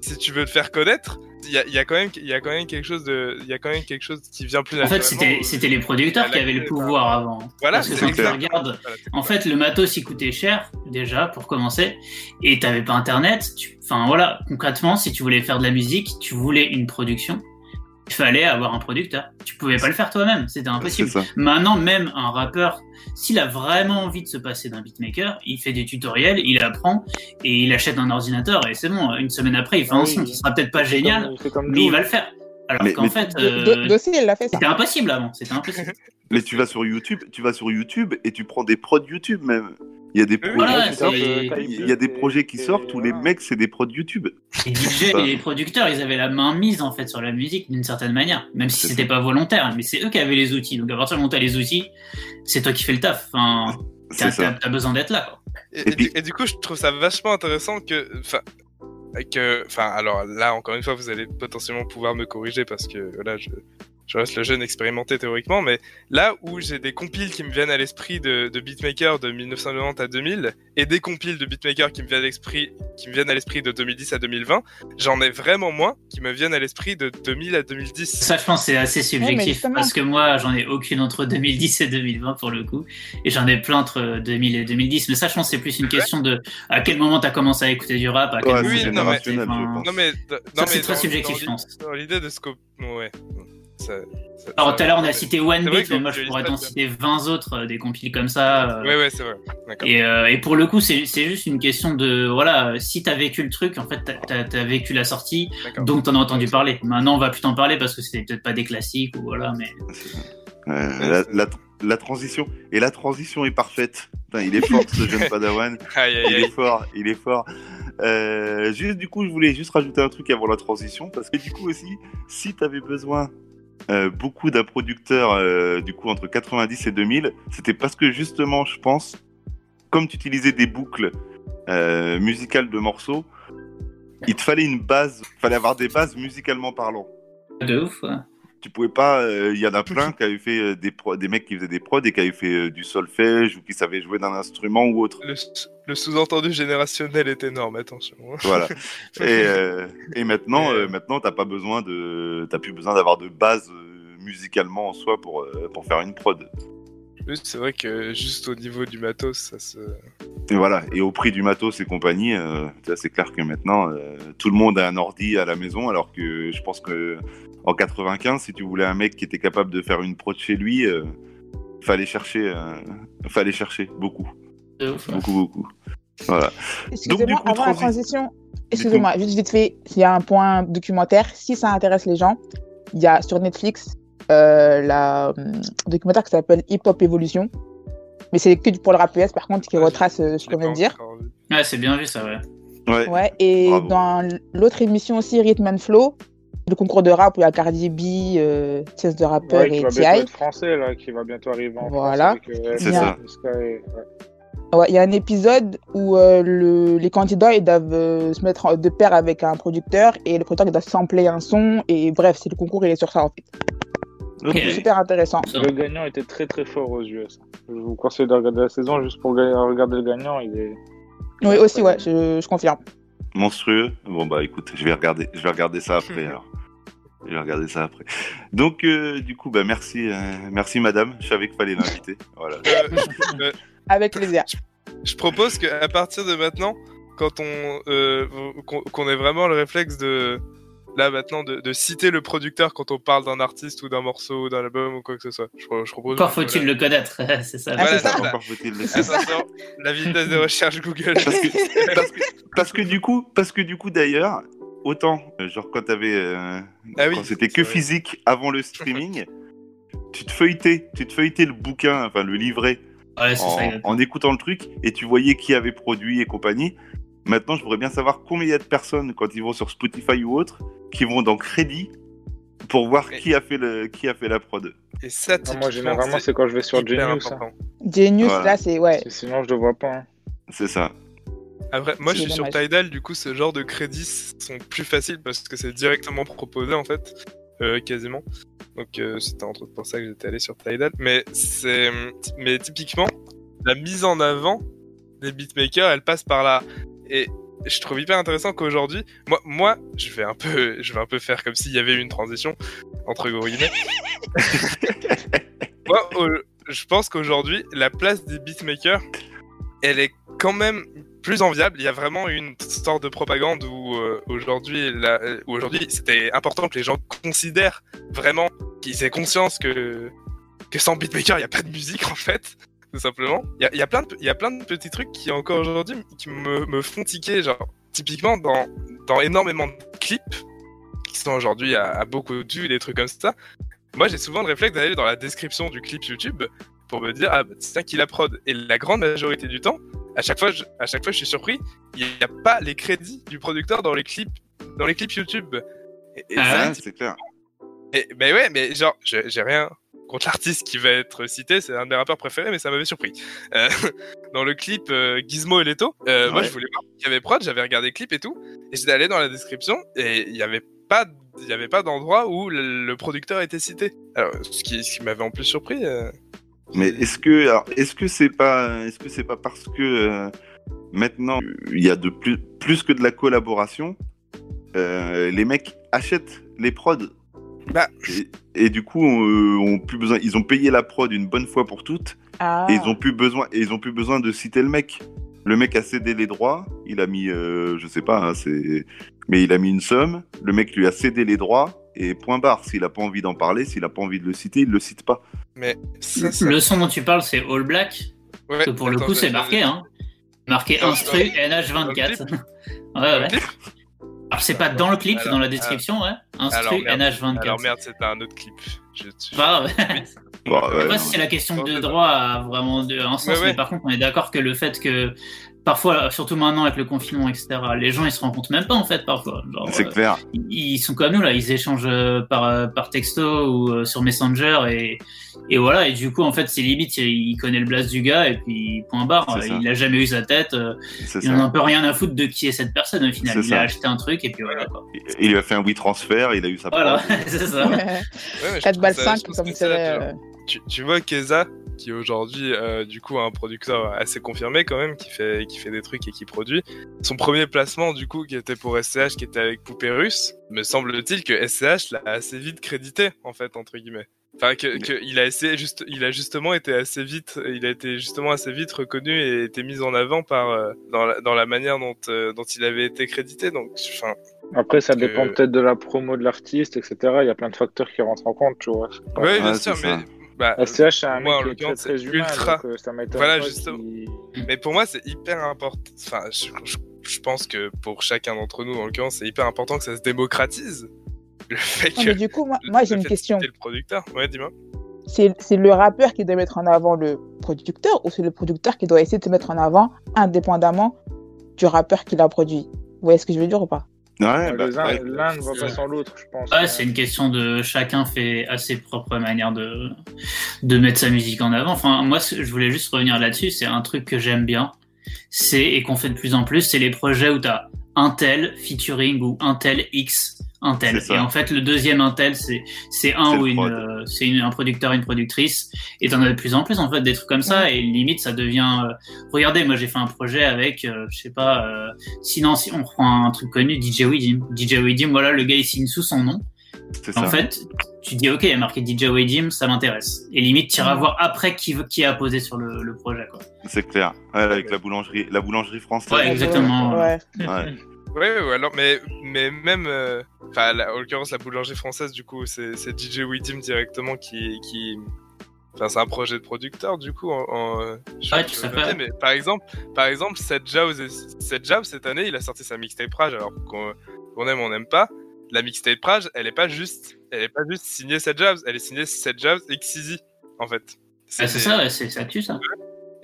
si tu veux te faire connaître, il y a, il y a quand même, y a quand même quelque chose de, il y a quand même quelque chose qui vient plus En fait, c'était c'était les producteurs qui avaient le pouvoir avant. Voilà, Parce que c'est quand tu regardes, Voilà, en fait, le matos il coûtait cher déjà pour commencer, et t'avais pas internet. Enfin voilà, concrètement, si tu voulais faire de la musique, tu voulais une production, il fallait avoir un producteur. Tu pouvais pas le faire toi-même, c'était C'est impossible. Maintenant, même un rappeur, s'il a vraiment envie de se passer d'un beatmaker, il fait des tutoriels, il apprend et il achète un ordinateur et c'est bon. Une semaine après, il fait Ah un oui. son qui sera peut-être pas génial, comme mais il va le faire. Alors Mais- qu'en mais- fait, euh, Do- Dossier, il l'a fait ça. c'était impossible avant. C'était impossible. Mais tu vas sur YouTube, tu vas sur YouTube et tu prends des prods YouTube même. Il y a des projets voilà, qui c'est- sortent. Il y a des projets qui sortent où les mecs c'est des prods YouTube. Les DJ et les producteurs, ils avaient la main mise en fait sur la musique d'une certaine manière, même si C'est c'était pas volontaire, mais c'est eux qui avaient les outils. Donc à partir du moment où t'as les outils, c'est toi qui fais le taf. Enfin, t'as, besoin d'être là. Quoi. Et, Et et puis- du, et du coup, je trouve ça vachement intéressant que, que, enfin, alors là, encore une fois, vous allez potentiellement pouvoir me corriger parce que voilà, je, je reste le jeune expérimenté théoriquement, mais là où j'ai des compiles qui me viennent à l'esprit de, de beatmaker de 1990 à 2000 et des compiles de beatmaker qui me viennent à l'esprit, qui me viennent à l'esprit de 2010 à 2020, j'en ai vraiment moins qui me viennent à l'esprit de 2000 à 2010. Ça, je pense, c'est assez subjectif parce que moi, j'en ai aucune entre 2010 et 2020 pour le coup, et j'en ai plein entre 2000 et 2010. Mais ça, je pense, c'est plus une question de à quel moment t'as commencé à écouter du rap, à quel Ouais, moment oui, non, mais-. Non mais, non, Ça, c'est très dans- subjectif, dans je pense. l'idée- Dans l'idée de scope, ouais. Ça, ça- Alors tout à l'heure, on a cité One Beat, mais moi, je pourrais t'en citer 20 autres euh, des compiles comme ça. euh, Ouais, ouais, c'est vrai. Et, euh, et pour le coup, c'est c'est juste une question de voilà, si t'as vécu le truc, en fait, t'as- t'as as vécu la sortie, donc t'en as entendu parler. Maintenant, on va plus t'en parler parce que c'était peut-être pas des classiques ou voilà, mais Euh, la, la- la transition. Et la transition est parfaite. Putain, il est fort ce jeune Padawan. Aïe, aïe, Il est fort, il est fort. Euh, juste du coup, je voulais juste rajouter un truc avant la transition parce que du coup aussi, si tu avais besoin euh, beaucoup d'un producteur euh, du coup entre 90 et 2000, c'était parce que justement, je pense, comme tu utilisais des boucles euh, musicales de morceaux, il te fallait une base, fallait avoir des bases musicalement parlant. de ouf. ouais. Tu pouvais pas, euh, il y en a plein qui avaient fait euh, des, pro- des mecs qui faisaient des prods et qui avaient fait euh, du solfège ou qui savaient jouer d'un instrument ou autre. Le, le sous-entendu générationnel est énorme, attention. Voilà. Et, euh, et maintenant, maintenant, t'as pas besoin de, t'as plus besoin d'avoir de base musicalement en soi pour pour faire une prod. Oui, c'est vrai que juste au niveau du matos, ça se. Et voilà. Et au prix du matos et compagnie, euh, c'est clair que maintenant, euh, tout le monde a un ordi à la maison, alors que je pense que en 95, si tu voulais un mec qui était capable de faire une prod chez lui, euh, fallait chercher, euh, fallait chercher beaucoup, ouais. beaucoup, beaucoup. Voilà. Excusez-moi, avant la transition, excusez-moi, juste vite fait, il y a un point documentaire. Si ça intéresse les gens, il y a sur Netflix euh, la hum, documentaire qui s'appelle Hip Hop Evolution. Mais c'est que pour le rap US, par contre, qui Ah, retrace euh, ce Je qu'on vient de dire. Ouais, c'est bien vu ça, ouais. Ouais. Ouais, et Bravo. dans l'autre émission aussi, Rhythm and Flow, le concours de rap où il y a Cardi B, euh, Chess de rappeur Ouais, qui et T.I. être français, là, qui va bientôt arriver en Voilà. France. avec, euh, C'est ça. Et- ouais. Ouais, il y a un épisode où euh, le- les candidats ils doivent euh, se mettre en- de pair avec un producteur et le producteur il doit sampler un son et bref, c'est le concours, il est sur ça en fait. Ok. Ok. Super intéressant. Le gagnant était très très fort aux US. Je vous conseille de regarder la saison juste pour ga- regarder le gagnant. Il est... Oui, aussi, ouais, je, je confirme. Monstrueux. Bon bah écoute, je vais regarder, je vais regarder ça après alors. Je vais regarder ça après. Donc euh, du coup bah merci, euh, merci madame. Je savais qu'il fallait l'inviter. Voilà. Euh, Avec plaisir. je propose qu'à partir de maintenant, quand on euh, qu'on ait vraiment le réflexe de là maintenant de, de citer le producteur quand on parle d'un artiste ou d'un morceau ou d'un album ou quoi que ce soit. Je, je propose. Encore faut-il le connaître, c'est ça. Ah, ça. Encore faut-il le. Attention, la vitesse de recherche Google. parce que, parce que, parce que du coup, parce que du coup d'ailleurs, autant euh, genre quand t'avais, euh, Ah oui, quand c'était que vrai. physique avant le streaming, tu te feuilletais, tu te feuilletais le bouquin, enfin le livret Ouais, c'est ça. en, écoutant le truc et tu voyais qui avait produit et compagnie. Maintenant, je voudrais bien savoir combien il y a de personnes quand ils vont sur Spotify ou autre qui vont dans crédit pour voir Mais- qui a fait le qui a fait la prod. Et ça, moi, généralement, c'est quand je vais sur Genius. hein. Genius, Voilà. là, c'est ouais. Sinon, je le vois pas. hein. C'est ça. Après, moi, je suis sur. Tidal, du coup, ce genre de crédits sont plus faciles parce que c'est directement proposé en fait, euh, quasiment. Donc, euh, c'était entre autres pour ça que j'étais allé sur Tidal. Mais c'est, mais typiquement, la mise en avant des beatmakers, elle passe par là. Et je trouve hyper intéressant qu'aujourd'hui, moi, moi, je vais un peu, je vais un peu faire comme s'il y avait eu une transition entre gros guillemets. moi, je pense qu'aujourd'hui, la place des beatmakers, elle est quand même plus enviable. Il y a vraiment une sorte de propagande où euh, aujourd'hui, euh, aujourd'hui, c'était important que les gens considèrent vraiment qu'ils aient conscience que que sans beatmaker, il n'y a pas de musique en fait, tout simplement. Il y a, plein de y a plein de petits trucs qui encore aujourd'hui qui me, me font tiquer, genre typiquement dans dans énormément de clips qui sont aujourd'hui à, à beaucoup de vues, des trucs comme ça. Moi, j'ai souvent le réflexe d'aller dans la description du clip YouTube pour me dire ah bah, tiens qui la prod. Et la grande majorité du temps, à chaque fois, je, à chaque fois, je suis surpris, il n'y a pas les crédits du producteur dans les clips, dans les clips YouTube. Et, et Ah c'est clair. et, mais ouais, mais genre, j'ai rien contre l'artiste qui va être cité, c'est un de mes rappeurs préférés, mais ça m'avait surpris. Euh, dans le clip euh, Gizmo et Leto, euh, moi je voulais voir qu'il y avait prod, j'avais regardé le clip et tout, et j'étais allé dans la description et il n'y avait pas, il y avait pas d'endroit où le, le producteur était cité. Alors, ce qui, ce qui m'avait en plus surpris. Euh, Mais est-ce que, est-ce que c'est pas, est-ce que c'est pas parce que euh, maintenant il y a de plus, plus que de la collaboration, euh, les mecs achètent les prods. Bah. Et, et du coup, euh, ont plus besoin, ils ont payé la prod une bonne fois pour toutes, Ah. et ils ont plus besoin, et ils ont plus besoin de citer le mec. Le mec a cédé les droits, il a mis, euh, je sais pas, hein, c'est, mais il a mis une somme. Le mec lui a cédé les droits et point barre. S'il a pas envie d'en parler, s'il a pas envie de le citer, il le cite pas. Mais ça, ça- Le son dont tu parles, c'est All Black. ouais, Que pour le coup, c'est marqué, hein. Marqué instru dans NH24. le Ouais, ouais. Alors, c'est pas dans le clip, c'est dans la Alors, description, ouais. alors, Instru merde. NH24. Alors merde, c'était un autre clip. Je- je- Bah, ouais. Bon, Je sais ouais, pas si c'est la question de droit a vraiment de, un sens, Ouais, ouais. mais par contre, on est d'accord que le fait que parfois, surtout maintenant avec le confinement, etc., les gens ils se compte même pas en fait parfois. C'est euh, clair. ils sont comme nous là, ils échangent euh, par, euh, par texto ou euh, sur Messenger et, et voilà, et du coup en fait c'est limite, il connaît le blast du gars et puis point barre, il a jamais eu sa tête, euh, il en a un peu rien à foutre de qui est cette personne au final, il ça. a acheté un truc et puis voilà quoi. Il lui a fait un oui transfert, il a eu sa Voilà, c'est ça. Ouais, mais je 4 trouve balles ça- 5, je trouve comme ça c'est. Tu, tu vois Keza qui aujourd'hui euh, du coup a un producteur assez confirmé quand même qui fait qui fait des trucs et qui produit son premier placement du coup qui était pour SCH qui était avec Poupée Russe me semble-t-il que SCH l'a assez vite crédité en fait entre guillemets enfin que, que il a essayé juste il a justement été assez vite il a été justement assez vite reconnu et été mis en avant par euh, dans, la, dans la manière dont euh, dont il avait été crédité donc enfin Après, ça que- dépend peut-être de la promo de l'artiste, etc. Il y a plein de facteurs qui rentrent en compte, tu vois. Ouais, bien Ouais, sûr mais. Bah, SCH, c'est un moi, en mec qui est très, l'occurrence, très c'est humain, ultra. donc, euh, ça Voilà, justement. Mais pour moi, c'est hyper important. Enfin, je, je- je pense que pour chacun d'entre nous, en l'occurrence, c'est hyper important que ça se démocratise. Le fait non, que. mais du coup, moi, j'ai une question. citer le producteur. Ouais, dis-moi. C'est c'est le rappeur qui doit mettre en avant le producteur ou c'est le producteur qui doit essayer de se mettre en avant indépendamment du rappeur qui l'a produit? Vous voyez ce que je veux dire ou pas? Ouais, bah, ouais. L'un ne va pas sans l'autre, je pense. Ouais, c'est une question de chacun fait à ses propres manières de, de mettre sa musique en avant. Enfin, moi, je voulais juste revenir là-dessus. C'est un truc que j'aime bien. C'est, et qu'on fait de plus en plus, c'est les projets où t'as un tel featuring ou un tel X, un tel. C'est ça. Et en fait, le deuxième un tel, c'est, c'est un ou une, euh, c'est un producteur, une productrice. Et t'en as de plus en plus, en fait, des trucs comme ça. Et limite, ça devient, euh, regardez, moi, j'ai fait un projet avec, euh, je sais pas, euh, sinon, si on prend un truc connu, DJ Widim. DJ Widim, voilà, le gars, il signe sous son nom. c'est ça. En fait, tu dis ok, il y a marqué DJ Wadim, ça m'intéresse. Et limite, tu iras voir après qui, qui a posé sur le, le projet. Quoi. C'est clair. Ouais, avec la boulangerie, la boulangerie française. Ouais, exactement. Ouais. Ouais. Ouais, alors, mais, mais même. euh, Enfin, en l'occurrence, la boulangerie française, du coup, c'est c'est DJ Widim directement qui. qui... Enfin, c'est un projet de producteur, du coup. En, en, euh, je- Ouais, tout noter. Mais par exemple, par exemple, Seth Jobs, Seth Jobs, cette année, il a sorti sa mixtape Rage, alors qu'on qu'on aime, on n'aime pas. La mixtape Rage, elle est pas juste, elle est pas juste signée Seth Jobs, elle est signée Jobs et Xeezy, en fait. Ah, c'est des- ça, c'est ça tue ça.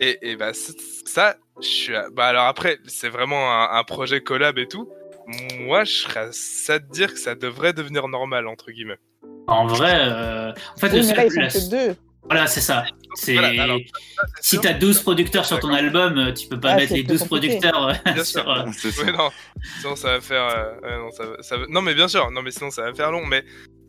Et, et bah ça, je suis. à- Bah alors après, c'est vraiment un, un projet collab et tout. Moi, je serais à ça de dire que ça devrait devenir normal entre guillemets. En vrai, euh, en fait, Oui, le mais là, seul- ils sont la- que deux. voilà, c'est ça. C'est Voilà, alors, si t'as 12 producteurs sur ton album, euh, tu peux pas Ah, mettre les plus 12 compliqué. producteurs euh, Bien sur. sûr. euh, C'est ça. Ouais, non, sinon ça va faire. euh, ouais, non, ça, va- ça va- non, mais bien sûr, non, mais sinon ça va faire long. Mais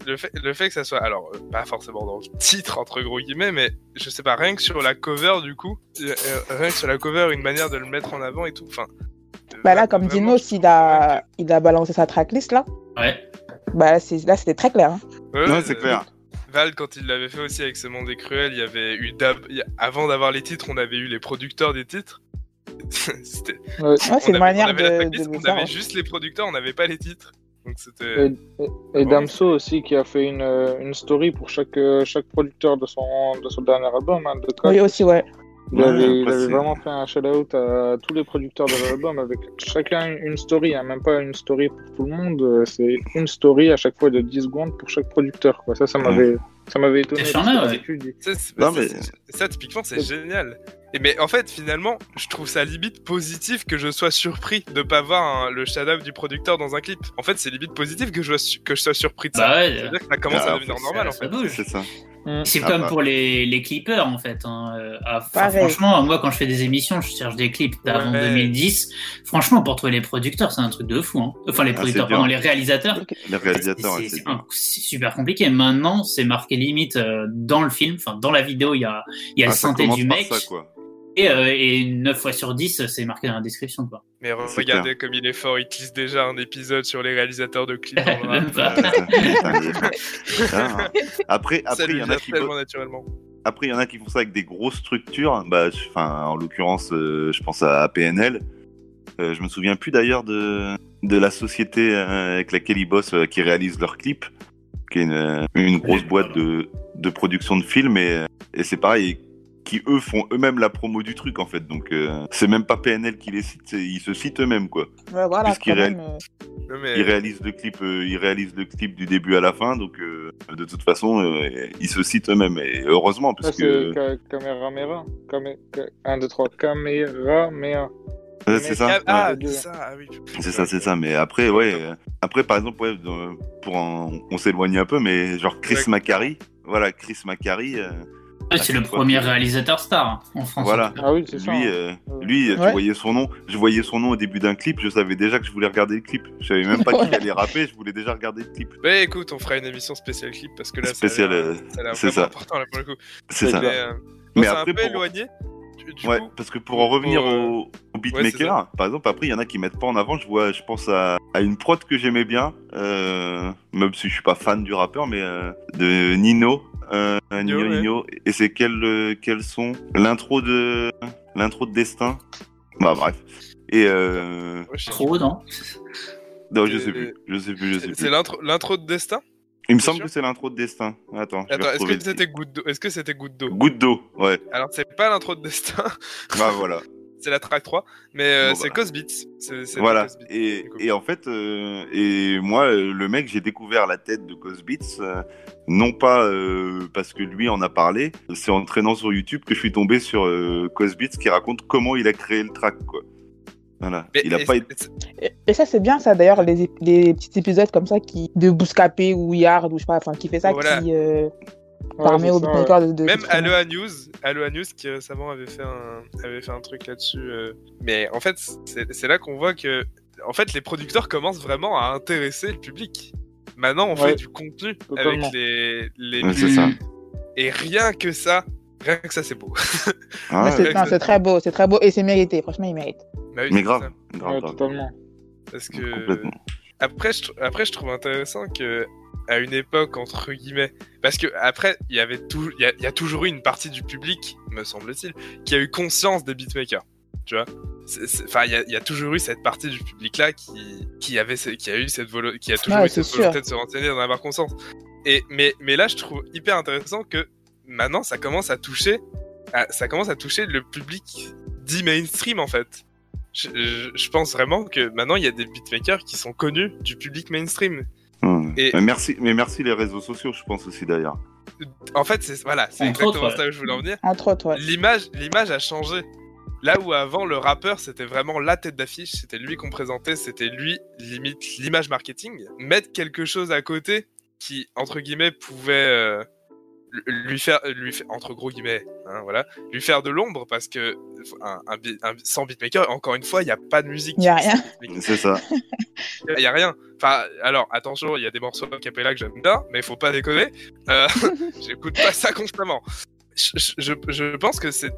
le fait, le fait que ça soit, alors euh, pas forcément dans le titre entre gros guillemets, mais je sais pas, rien que sur la cover du coup, euh, euh, rien que sur la cover, une manière de le mettre en avant et tout. Enfin. euh, Bah là, comme vraiment, Dino, trouve a, il a balancé sa tracklist là, Ouais. bah là c'était très clair. hein. ouais, c'est euh, clair. Val, quand il l'avait fait aussi avec ce monde des cruels, il y avait eu il avant d'avoir les titres, on avait eu les producteurs des titres. C'était. Ouais. C'est une manière de, de on avait hein. juste les producteurs, on n'avait pas les titres. Donc c'était. Et, et- et Damso aussi qui a fait une, euh, une story pour chaque, euh, chaque producteur de son, de son dernier album, hein, de. Oui, aussi, ouais. Il Ouais, avait, il vraiment fait un shout-out à tous les producteurs de l'album avec chacun une story, hein, même pas une story pour tout le monde, euh, c'est une story à chaque fois de 10 secondes pour chaque producteur. Quoi. Ça, ça m'avait, ça m'avait étonné. Ouais. Ça, mais- c'est- ça, typiquement, c'est génial. Et mais en fait, finalement, je trouve ça limite positif que je sois surpris de pas voir le shadow du producteur dans un clip. En fait, c'est limite positif que je, sois, que je sois surpris de ça. Bah ouais, C'est-à-dire que ça commence Ah, à devenir ça- normal, en ça fait. bouge. C'est ça. C'est Ah comme bah. pour les, les clippers en fait. hein. Euh, ah, enfin, franchement, moi quand je fais des émissions, je cherche des clips d'avant Ouais. 2010. Franchement, pour trouver les producteurs, c'est un truc de fou. Hein. Enfin, les Ah, producteurs, dur. pardon, les réalisateurs. Les réalisateurs, C'est- ouais, super compliqué. Maintenant, c'est marqué limite euh, dans le film, enfin dans la vidéo, il y a, il y a Ah, le synthé du mec ça, quoi. Et, euh, et 9 fois sur 10, c'est marqué dans la description. Quoi. Mais regardez comme il est fort, il tease déjà un épisode sur les réalisateurs de clips. Ah. Après, ça après, il y en a qui tellement naturellement. Après, il y en a qui font ça avec des grosses structures. Bah, en l'occurrence, euh, je pense à PNL. Euh, je me souviens plus d'ailleurs de, de la société euh, avec laquelle ils bossent, euh, qui réalise leurs clips, qui est une, une grosse boîte de, de production de films. Et, et c'est pareil, qui eux font eux-mêmes la promo du truc en fait. Donc, euh, c'est même pas PNL qui les cite, ils se citent eux-mêmes quoi. Ouais, voilà, euh, Non, mais- Ils réalisent le clip, euh, ils réalisent le clip du début à la fin. Donc, euh, de toute façon, euh, ils se citent eux-mêmes. Et heureusement, Ça, parce c'est que. Ca- Kamehameha. Kame- Ka- 1, 2, 3. Kamehameha. Ouais, c'est ça. Ah, ouais. ah, c'est ça, ah oui. C'est ça, c'est ça. Mais après, ouais. Après, par exemple, ouais, pour en- on s'éloigne un peu, mais genre Chris. Macari. Voilà, Chris Macari. Ouais, c'est le premier réalisateur star hein, en France. Voilà. Ah oui, c'est ça. Lui, hein. euh, Ouais. lui, tu voyais son nom. Je voyais son nom au début d'un clip. Je savais déjà que je voulais regarder le clip. Je savais même pas qui allait rapper. Je voulais déjà regarder le clip. Mais écoute, on fera une émission spéciale clip parce que là, ça euh, ça c'est ça. important là pour le coup. C'est ça. Mais, euh, Mais c'est un après, peu pour- éloigné. Du, Ouais, coup, parce que pour en revenir pour, euh, au, au beatmaker, par exemple, après, il y en a qui mettent pas en avant. Je vois, je pense à, à une prod que j'aimais bien, euh, même si je suis pas fan du rappeur, mais euh, de Nino. Euh, Nino, ouais. Nino. Et c'est quel, euh, quel son? L'intro de, l'intro de Destin? Bah, bref. Et, euh, ouais, Trop, non? Non, je sais plus, je sais plus, je sais C'est plus. c'est l'intro l'intro de Destin? Il me semble que c'est l'intro de Destin. Attends, je vais Attends, est-ce que c'était goutte d'eau? Est-ce que c'était goutte d'eau? Goutte d'eau, ouais. Alors c'est pas l'intro de Destin, Bah voilà. C'est la track 3, mais euh, Bon, c'est c'est Voilà. Cosbeats, Et, en fait, euh, et moi, le mec, j'ai découvert la tête de Cosbeats, euh, non pas euh, parce que lui en a parlé, c'est en traînant sur YouTube que je suis tombé sur euh, Cosbeats qui raconte comment il a créé le track, quoi. Voilà. Mais- il a et- pas été. et- ça, c'est bien, ça, d'ailleurs, les, petits épisodes comme ça qui, de Bouscapé ou Yard, ou je sais pas, enfin, qui fait ça, Voilà. qui Ouais, permet aux ouais. de, de. Même. Aloha News, Aloha News qui récemment avait fait un, avait fait un truc là-dessus. euh, Mais en fait, c'est là qu'on voit que, en fait, les producteurs commencent vraiment à intéresser le public. Maintenant, on Ouais, fait du contenu totalement. avec les, les ça. et rien que ça, rien que ça, c'est beau. Ah, c'est, ouais. non, c'est très beau, c'est très beau, et c'est mérité, franchement, il mérite. Bah oui, Mais grave, grave, Ouais, grave. totalement. Parce que Complètement. après, je, tr- après, je trouve intéressant que à une époque entre guillemets, parce que après, il y avait tout, il y, a- il y a toujours eu une partie du public, me semble-t-il, qui a eu conscience des beatmakers. Tu vois, enfin, il y, a- il y a toujours eu cette partie du public là qui, qui avait, qui a eu cette volo- qui a toujours eu cette volonté de se renseigner, d'en avoir conscience. Et mais, mais là, je trouve hyper intéressant que maintenant, ça commence à toucher, à- ça commence à toucher le public dit mainstream en fait. Je, je- je pense vraiment que maintenant il y a des beatmakers qui sont connus du public mainstream. Et- Mais merci, mais merci les réseaux sociaux, je pense aussi d'ailleurs. En fait, c'est voilà, c'est Entre exactement autres, ça où je voulais en venir. Entre autres, ouais. L'image, l'image a changé. Là où avant le rappeur c'était vraiment la tête d'affiche, c'était lui qu'on présentait, c'était lui limite l'image marketing. Mettre quelque chose à côté qui entre guillemets pouvait euh, lui faire, lui faire, entre gros guillemets, hein, voilà, lui faire de l'ombre parce que un, un, bi- un- sans beatmaker, encore une fois, il n'y a pas de musique. Il y a rien. C'est ça. Il n'y a rien. Enfin, alors, attention, il y a des morceaux a cappella que j'aime bien, mais faut pas déconner. Euh, J'écoute pas ça constamment. Je, je, je pense que c'est.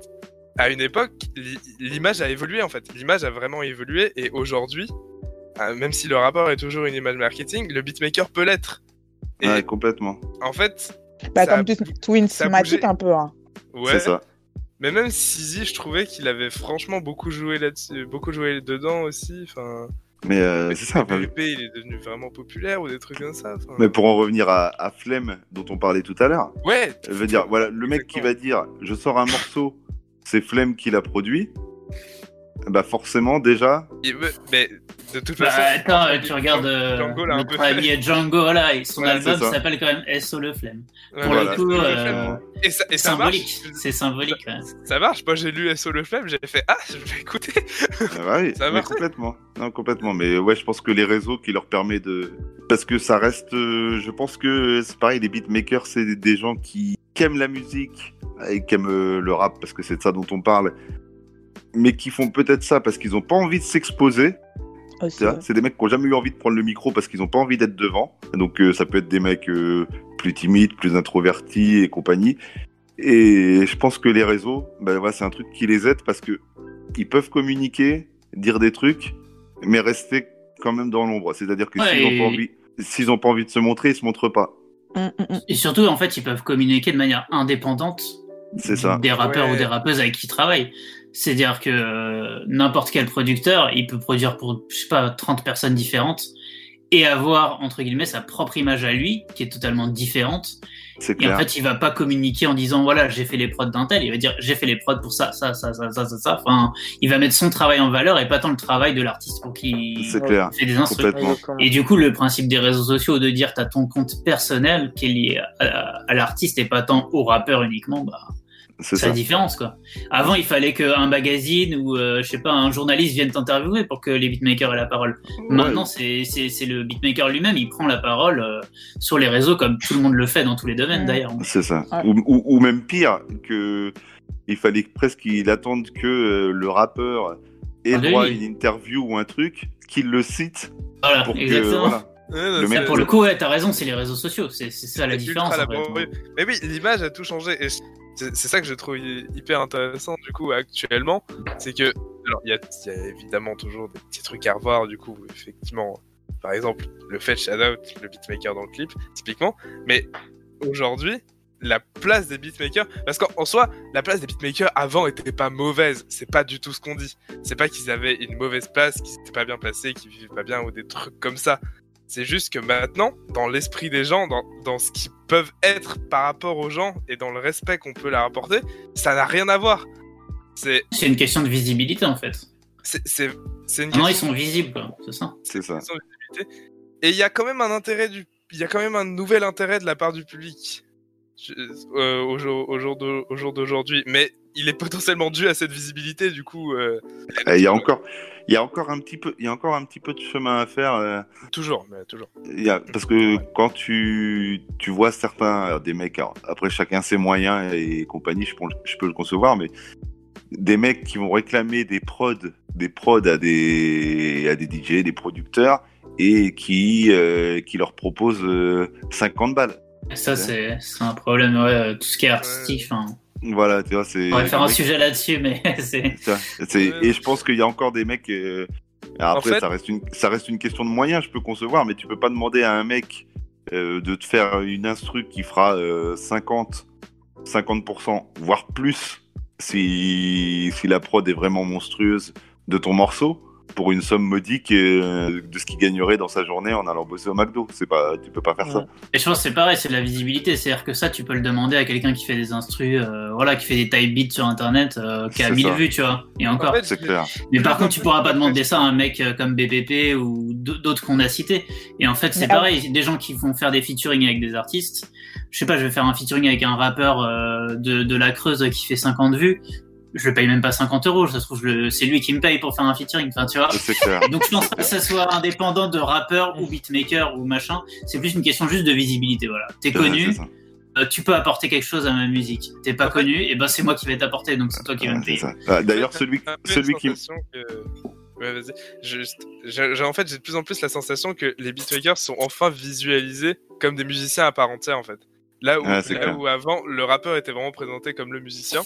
À une époque, l'i- l'image a évolué en fait. L'image a vraiment évolué et aujourd'hui, euh, même si le rapport est toujours une image marketing, le beatmaker peut l'être. Et Ouais, complètement. en fait, Bah, Ça comme Twin a Matic bougé. un peu. Hein. ouais. C'est ça. Mais même Sizi, je trouvais qu'il avait franchement beaucoup joué là-dessus, beaucoup joué dedans aussi. Enfin, Mais euh, mais c'est ça. enfin, PvP, il est devenu vraiment populaire ou des trucs comme ça. enfin. Mais pour en revenir à, à Flemme, dont on parlait tout à l'heure, Ouais. je veux dire, voilà, le mec qui va dire je sors un morceau, c'est Flemme qui l'a produit, bah forcément, déjà, Mais de toute Bah, façon. attends, tu regardes Django un notre peu ami fait. Django là, et son Ouais, album s'appelle quand même SO le flemme. Ouais, Pour voilà, le coup, euh, flemme. Et ça, et ça symbolique. C'est symbolique. ouais. Ça marche. Moi, j'ai lu SO le flemme, j'ai fait Ah, je vais écouter. Ah bah oui, Ça marche. complètement. Non, complètement. Mais ouais, je pense que les réseaux qui leur permet de. Parce que ça reste. euh, je pense que c'est pareil, les beatmakers, c'est des- gens qui, qui aiment la musique et qui aiment euh, le rap parce que c'est de ça dont on parle. Mais qui font peut-être ça parce qu'ils n'ont pas envie de s'exposer. Ouais. C'est des mecs qui n'ont jamais eu envie de prendre le micro parce qu'ils n'ont pas envie d'être devant. Donc euh, ça peut être des mecs euh, plus timides, plus introvertis et compagnie. Et je pense que les réseaux, ben voilà, c'est un truc qui les aide parce que ils peuvent communiquer, dire des trucs, mais rester quand même dans l'ombre. C'est-à-dire que Ouais, s'ils n'ont et- pas envie, s'ils ont pas envie de se montrer, ils se montrent pas. Mm, mm, mm. Et surtout, en fait, ils peuvent communiquer de manière indépendante ça. des rappeurs Ouais. ou des rappeuses avec qui ils travaillent. C'est-à-dire que euh, n'importe quel producteur, il peut produire pour, je sais pas, 30 personnes différentes et avoir, entre guillemets, sa propre image à lui, qui est totalement différente. C'est Et en clair. fait, il va pas communiquer en disant, voilà, j'ai fait les prods d'un tel. Il va dire, j'ai fait les prods pour ça, ça, ça, ça, ça, ça, ça. Enfin, il va mettre son travail en valeur et pas tant le travail de l'artiste pour qui C'est clair. fait des instruments. Et du coup, le principe des réseaux sociaux de dire t'as ton compte personnel qui est lié à, à l'artiste et pas tant au rappeur uniquement, bah, C'est c'est la différence quoi. Avant, il fallait qu'un magazine ou euh, je sais pas un journaliste vienne t'interviewer pour que les beatmakers aient la parole. Maintenant, c'est c'est c'est le beatmaker lui-même, il prend la parole euh, sur les réseaux comme tout le monde le fait dans tous les domaines Ouais. d'ailleurs. C'est ça. Ouais. Ou, ou- ou même pire, que il fallait presque qu'il attende que euh, le rappeur ait Parle de droit à une interview ou un truc, qu'il le cite Voilà, pour que exactement. voilà. Non, Le c'est- Ça, pour le coup, ouais, t'as raison, c'est les réseaux sociaux, c'est c'est ça la c'est différence. en fait. Mais oui, l'image a tout changé. Et je- c'est ça que je trouve hy- hyper intéressant du coup actuellement. C'est que, alors il y y a évidemment toujours des petits trucs à revoir du coup, effectivement. Par exemple, le fait Shadow, le beatmaker dans le clip, typiquement. Mais aujourd'hui, la place des beatmakers, parce qu'en en soi, la place des beatmakers avant était pas mauvaise. C'est pas du tout ce qu'on dit. C'est pas qu'ils avaient une mauvaise place, qu'ils étaient pas bien placés, qu'ils vivaient pas bien ou des trucs comme ça. C'est juste que maintenant, dans l'esprit des gens, dans, dans ce qu'ils peuvent être par rapport aux gens et dans le respect qu'on peut leur apporter, ça n'a rien à voir. C'est C'est une question de visibilité en fait. c'est Non, ils question sont visibles, c'est ça. C'est ça. Et il y a quand même un intérêt du, il y a quand même un nouvel intérêt de la part du public euh, au jour au jour d'aujourd'hui. Mais il est potentiellement dû à cette visibilité du coup. euh, Eh, Il y a encore, il y a encore un petit peu, il y a encore un petit peu de chemin à faire. euh, toujours, mais toujours. il y a- parce que quand tu, tu vois certains, alors, des mecs, alors, après chacun ses moyens et compagnie, je, peux le- je peux le concevoir, mais des mecs qui vont réclamer des prods, des prods à des, à des DJ, des producteurs, et qui, euh, qui leur proposent euh, 50 balles. Ça, c'est c'est un problème, ouais, euh, tout ce qui est artistique. hein. Voilà, tu vois, c'est. On pourrait faire un sujet là-dessus, mais c'est. Et je pense qu'il y a encore des mecs. euh, Après, En fait- ça, reste une, ça reste une question de moyens, je peux concevoir, mais tu peux pas demander à un mec euh, de te faire une instru qui fera euh, 50, 50%, voire plus, si, si la prod est vraiment monstrueuse de ton morceau, pour une somme modique euh, de ce qu'il gagnerait dans sa journée en allant bosser au McDo. C'est pas, tu peux pas faire ça. Et je pense que c'est pareil, c'est de la visibilité. C'est-à-dire que ça, tu peux le demander à quelqu'un qui fait des instrus, euh, voilà, qui fait des type beats sur internet, euh, qui a C'est 1000 ça. vues, tu vois. Et encore. En fait, C'est clair. Mais par contre, tu pourras pas demander ça à un mec comme BPP ou d'autres qu'on a cités. Et en fait, c'est pareil, des gens qui vont faire des featuring avec des artistes. Je sais pas, je vais faire un featuring avec un rappeur euh, de, de la Creuse qui fait 50 vues. Je le paye même pas 50 euros. Ça se trouve, c'est lui qui me paye pour faire un featuring. Enfin, tu vois. Clair. Donc je pense pas que ça soit indépendant de rappeur ou beatmaker ou machin. C'est plus une question juste de visibilité. Voilà, t'es connu, euh, tu peux apporter quelque chose à ma musique. T'es pas connu, et ben c'est moi qui vais t'apporter, donc c'est toi qui vas me payer. ça. Ah, D'ailleurs, celui, celui qui. Ouais, vas-y. J'ai- en fait, j'ai de plus en plus la sensation que les beatmakers sont enfin visualisés comme des musiciens à part entière, en fait. Là où, Ah, là où avant, le rappeur était vraiment présenté comme le musicien.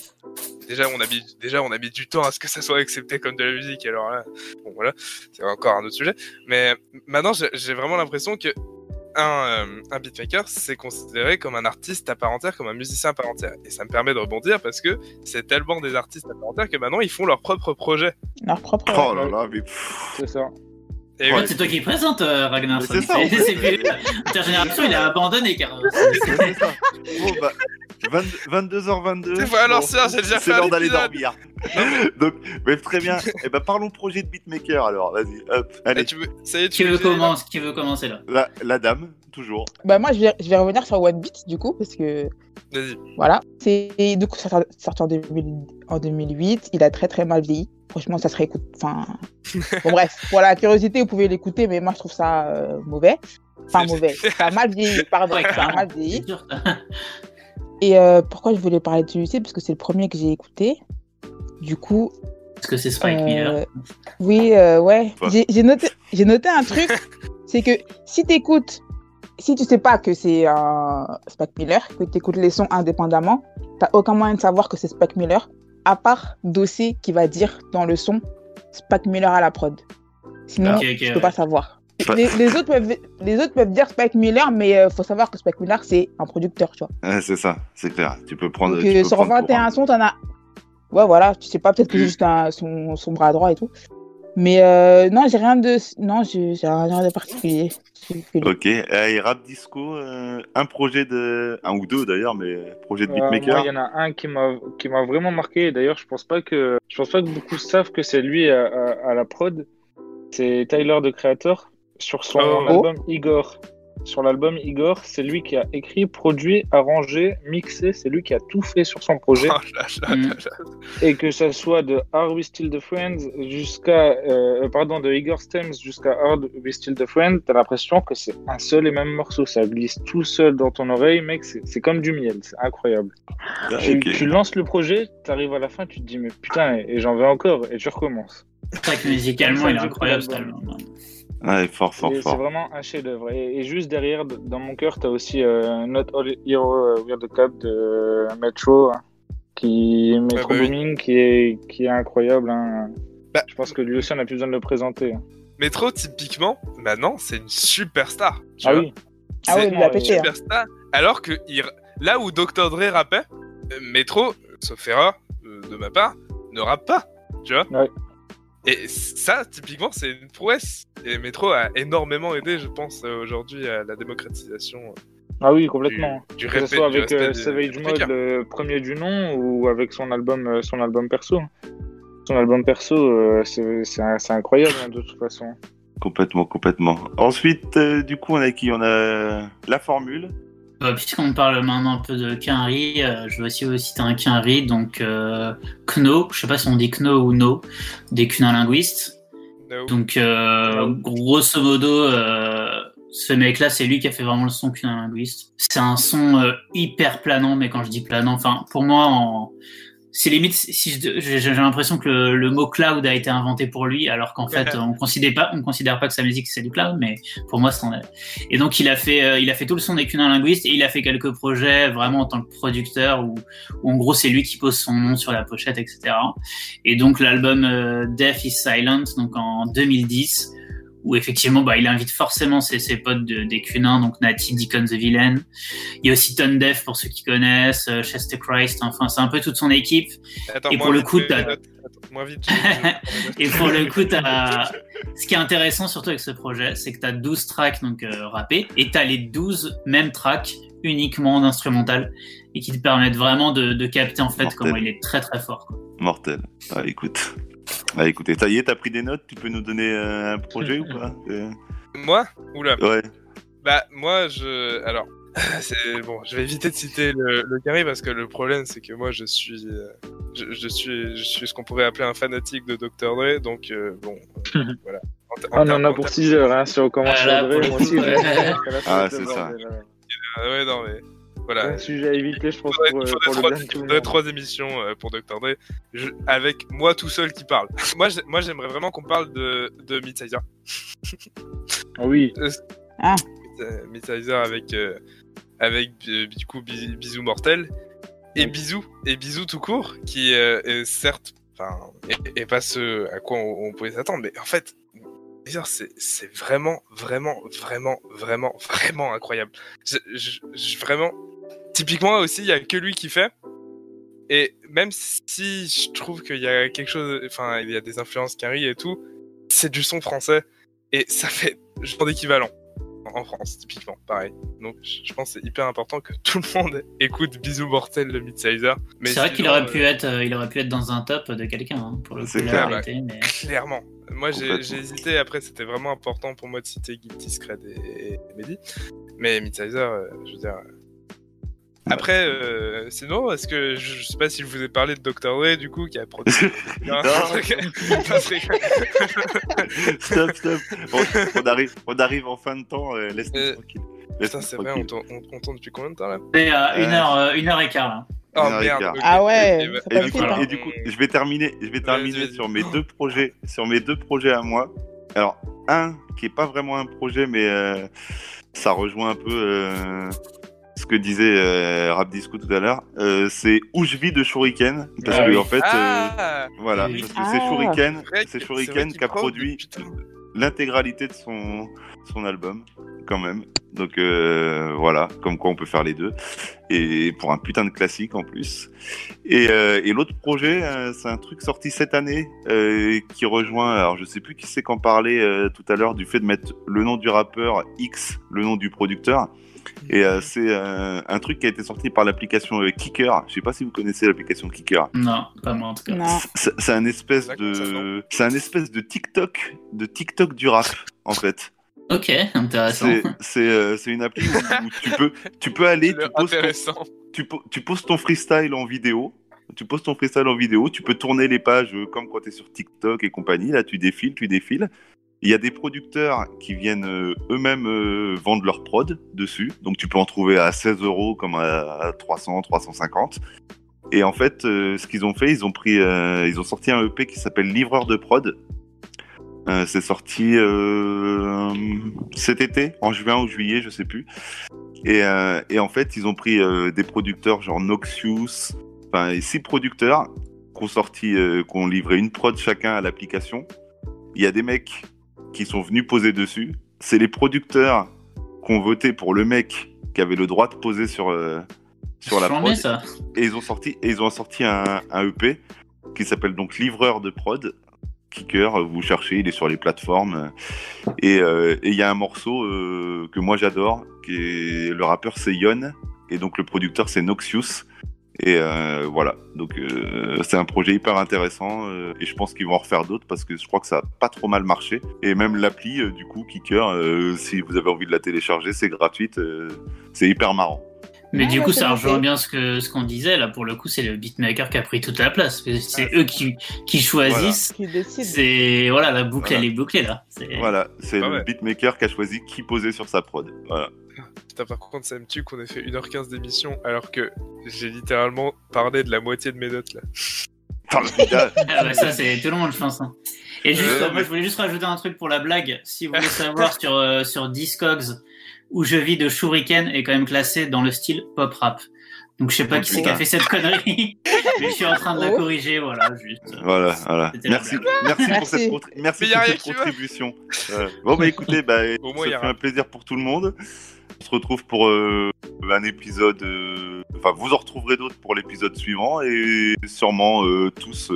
Déjà, on a mis, déjà, on a mis du temps à ce que ça soit accepté comme de la musique. Alors là, bon, voilà, c'est encore un autre sujet. Mais maintenant, j'ai vraiment l'impression que un, euh, un beatmaker, c'est considéré comme un artiste à part entière, comme un musicien à part entière. Et ça me permet de rebondir parce que c'est tellement des artistes à part entière que maintenant, ils font leur propre projet. Leur propre. Oh là là, mais. C'est ça. Et Ouais, oui, c'est toi qui présente, euh, Ragnar. Mais c'est ça, en fait. C'est plus- Intergénération, il a abandonné, car. Ouais, c'est ça. Bon, bah, 22h22. C'est vrai, alors, ça, j'ai déjà C'est fait un l'heure d'aller dormir. Donc, bref, très bien. Et ben, parlons projet de beatmaker alors. Vas-y, hop. eh, Allez, tu veux, ça y est, Qui tu veut, veux commencer, qui veut commencer là la, la dame, toujours. Bah, moi, je vais, je vais revenir sur One Beat, du coup, parce que Vas-y. voilà. C'est du coup sorti sorti en, 2000 en 2008. Il a très très mal vieilli. Franchement, ça se réécoute. Enfin, bon, bref, pour la curiosité, vous pouvez l'écouter, mais moi, je trouve ça euh, mauvais. Enfin, mauvais. Ça a mal vieilli, pardon. Ouais, ça a mal vieilli. Et euh, pourquoi je voulais parler de celui-ci? Parce que c'est le premier que j'ai écouté. Du coup, Parce que c'est Spike Euh, Miller. oui, euh, ouais. J'ai noté, j'ai noté un truc. c'est que si t'écoutes, si tu sais pas que c'est un Spike Miller, que t'écoutes les sons indépendamment, t'as aucun moyen de savoir que c'est Spike Miller, à part Dossé qui va dire dans le son Spike Miller à la prod. Sinon, Ok, ok, tu ouais. peux pas savoir. Les, les autres peuvent, les autres peuvent dire Spike Miller, mais euh, faut savoir que Spike Miller, c'est un producteur, tu vois. Ouais, c'est ça, c'est clair. Tu peux prendre. Donc, tu euh, peux sur prendre pour 21 un- sons, t'en as. Ouais, voilà, tu sais pas, peut-être que c'est juste un- son, son bras droit et tout. Mais euh, non, j'ai rien de. Non, j'ai rien de particulier. Ok, euh, et rap disco, euh, un projet de. Un ou deux d'ailleurs, mais projet de Euh, beatmaker. il y en a un qui m'a qui m'a vraiment marqué. D'ailleurs, je pense pas que je pense pas que beaucoup savent que c'est lui à, à- à la prod. C'est Tyler de Creator sur son Oh. album Igor. Sur l'album Igor, c'est lui qui a écrit, produit, arrangé, mixé. C'est lui qui a tout fait sur son projet. Oh là là Mm. là là. Et que ça soit de Are We Still the Friends jusqu'à, euh, pardon, de Igor Stems jusqu'à Are We Still the Friends, t'as l'impression que c'est un seul et même morceau. Ça glisse tout seul dans ton oreille, mec. C'est comme du miel. C'est incroyable. Ah, Tu, lances le projet, t'arrives à la fin, tu te dis, mais putain, et, et j'en veux encore, et tu recommences. C'est vrai que musicalement, il est incroyable cet album. Ouais, fort, fort, C'est c'est fort. vraiment un chef-d'œuvre. Et, et juste derrière, dans mon cœur, t'as aussi euh, Not All Hero euh, We're the Cup de Metro, hein, qui Metro bah oui. Booming, qui est qui est incroyable. hein. Bah, Je pense que lui aussi, on a plus besoin de le présenter. hein. Métro, typiquement, maintenant, c'est une superstar. tu Ah vois. oui. Ah oui, l'a une hein. superstar. Alors que il- là où Dr. Dre rappait, euh, Metro, sauf erreur euh, de ma part, ne rappe pas. Tu vois Ouais. Et ça, typiquement, c'est une prouesse. Et Metro a énormément aidé, je pense, euh, aujourd'hui à la démocratisation euh, Ah oui, complètement. du Que ce soit avec euh, Savage des Mode, le premier du nom, ou avec son album, son album perso. Son album perso, euh, c'est incroyable hein, de toute façon. Complètement, complètement. Ensuite, euh, du coup, on a qui? On a la formule. Euh, Puisqu'on parle maintenant un peu de Quinry, euh, je vais aussi vous citer un Quinry, donc euh, Kno, je sais pas si on dit Kno ou No, des Cunin linguistes. No. Donc, euh, grosso modo, euh, ce mec-là, c'est lui qui a fait vraiment le son Cunin linguiste. C'est un son euh, hyper planant, mais quand je dis planant, enfin, pour moi, en... c'est limite, si je- j'ai l'impression que le, le mot cloud a été inventé pour lui, alors qu'en fait, on considère pas, on considère pas que sa musique c'est du cloud, mais pour moi, c'en est. Et donc, il a fait, euh, il a fait tout le son des Cunin linguistes et il a fait quelques projets vraiment en tant que producteur où, où en gros, c'est lui qui pose son nom sur la pochette, etc. Et donc l'album euh, Death is Silent, donc en 2010, où effectivement bah, il invite forcément ses, ses potes de, des Cunins, donc Natty, Deacon the Villain. Il y a aussi Tone Deaf pour ceux qui connaissent, euh, Chester Christ, enfin c'est un peu toute son équipe. Attends, et pour le coup, mais- t'as- attends, moins vite. je- je- Et pour le coup, t'as... ce qui est intéressant surtout avec ce projet, c'est que tu as 12 tracks donc euh, rappés et tu as les 12 mêmes tracks uniquement en instrumental et qui te permettent vraiment de, de capter en fait Mortel. comment il est très très fort. quoi. Mortel. Ah, écoute. Ah, écoutez, ça y est, t'as pris des notes Tu peux nous donner euh, un projet ou pas Euh, Moi Oula. Ouais. Bah, moi, je. Alors. C'est bon, je vais éviter de citer le, le carré parce que le problème c'est que moi je suis, euh, je, je suis, je suis ce qu'on pourrait appeler un fanatique de Dr Dre, donc euh, bon, euh, voilà. En ter- en Ah, on en a pour termes- 6 heures, hein, si on commence Ah, à Dre, moi aussi. Ah, c'est ça. Ah ouais, non mais Voilà. Un sujet à éviter, je pense, Faudrait, pour, euh, faudrait pour le trois, bien de tout le faudrait monde. trois émissions euh, pour Dr. Dre je- avec moi tout seul qui parle. moi, j'ai- moi j'aimerais vraiment qu'on parle de, de Midsizer. Ah Oui. Ah. Euh, Midsizer avec, euh, avec euh, du coup Bi- Bisou Mortel et Ouais. Bisou et Bisou tout court qui euh, est certes enfin est pas ce à quoi on, on pouvait s'attendre mais en fait c'est c'est vraiment vraiment vraiment vraiment vraiment incroyable. Je, je- je- vraiment typiquement aussi il y a que lui qui fait et même si je trouve qu'il y a quelque chose enfin il y a des influences qui arrivent et tout c'est du son français et ça fait genre d'équivalent en France, typiquement, pareil. Donc, je pense que c'est hyper important que tout le monde écoute Bisous Mortel de Midsizer. C'est vrai qu'il aurait euh, pu être, euh, il aurait pu être dans un top de quelqu'un hein, pour le coup. C'est la clair, vérité, mais- Clairement. Moi, j'ai hésité. Après, c'était vraiment important pour moi de citer Guilty Scred et, et Mehdi. Mais Midsizer, euh, je veux dire. Euh, Après, euh, sinon, est-ce que je, je sais pas si je vous ai parlé de Dr. Dre, du coup, qui a produit. Non, stop, stop. Bon, on, arrive, on arrive en fin de temps, euh, laisse-nous Euh, tranquille. Putain, c'est vrai, on tourne depuis combien de temps là C'est à une Euh, heure, euh, une heure et quart là. Oh merde. Ah ouais, bah- Et du, coup, hein. et du coup, je vais terminer, je vais terminer sur mes deux projets, sur mes deux projets à moi. Alors, un qui est pas vraiment un projet, mais euh, ça rejoint un peu euh, que disait euh, Rap Disco tout à l'heure. Euh, c'est où je vis de Shuriken, parce Ah que oui. en fait, euh, Ah voilà, parce que c'est Ah. Shuriken, c'est Shuriken qui a prod, produit l'intégralité de son son album, quand même. Donc euh, voilà, comme quoi on peut faire les deux. Et pour un putain de classique en plus. Et, euh, et l'autre projet, euh, c'est un truc sorti cette année qui rejoint. Alors je sais plus qui c'est qu'en parlait tout à l'heure du fait de mettre le nom du rappeur X, le nom du producteur. Et euh, c'est euh, un truc qui a été sorti par l'application euh, Kicker. Je sais pas si vous connaissez l'application Kicker. Non, pas moi en tout cas. C'est un espèce de, c'est un espèce de TikTok, de TikTok du rap en fait. Ok, intéressant. C'est euh, une appli où, tu peux tu peux aller, tu poses, ton, intéressant. tu, po- tu poses ton freestyle en vidéo. Tu poses ton freestyle en vidéo, tu peux tourner les pages comme quand tu es sur TikTok et compagnie. Là, tu défiles, tu défiles. Il y a des producteurs qui viennent euh, eux-mêmes euh, vendre leur prod dessus. Donc, tu peux en trouver à 16 euros comme à 300, 350. Et en fait, euh, ce qu'ils ont fait, ils ont pris, ils ont sorti un EP qui s'appelle Livreur de prod. C'est sorti cet été, en juin ou juillet, je sais plus. Et, en fait, ils ont pris des producteurs genre Noxious, enfin six producteurs qui ont sorti, qui ont livré une prod chacun à l'application. Il y a des mecs qui sont venus poser dessus. C'est les producteurs qui ont voté pour le mec qui avait le droit de poser sur euh, sur la prod ça. et ils ont sorti et ils ont sorti un, un EP qui s'appelle donc Livreur de prod. Kicker, vous cherchez, il est sur les plateformes. Et euh, il y a un morceau euh, que moi j'adore, qui est le rappeur c'est Yon et donc le producteur c'est Noxious. Et euh, voilà, donc euh, c'est un projet hyper intéressant euh, et je pense qu'ils vont en refaire d'autres parce que je crois que ça a pas trop mal marché. Et même l'appli euh, du coup Kicker, euh, si vous avez envie de la télécharger, c'est gratuite, euh, c'est hyper marrant. Mais du coup, ça rejoint bien ce que ce qu'on disait là. Pour le coup, c'est le beatmaker qui a pris toute la place. C'est Ah, eux qui qui choisissent. Qui décide. C'est voilà, la boucle Voilà. elle est bouclée là. Voilà, c'est Ah le ouais. beatmaker qui a choisi qui posait sur sa prod. Voilà. Putain, par contre, ça me tue qu'on ait fait 1h15 d'émission alors que j'ai littéralement parlé de la moitié de mes notes là. Ah bah, ça c'est tout le monde, je pense. hein. Et juste, Euh, moi, je voulais juste rajouter un truc pour la blague. Si vous voulez savoir sur euh, sur Discogs où je vis de Shuriken est quand même classé dans le style pop rap. Donc je sais pas qui c'est qui a fait cette connerie, mais je suis en train de la Oh. corriger, voilà, juste. Voilà, voilà. Merci, pour cette, merci pour contribution. Euh, bon bah écoutez, bah, Au moins, ça fait un plaisir pour tout le monde. On se retrouve pour euh, un épisode. euh, Enfin, vous en retrouverez d'autres pour l'épisode suivant et sûrement euh, tous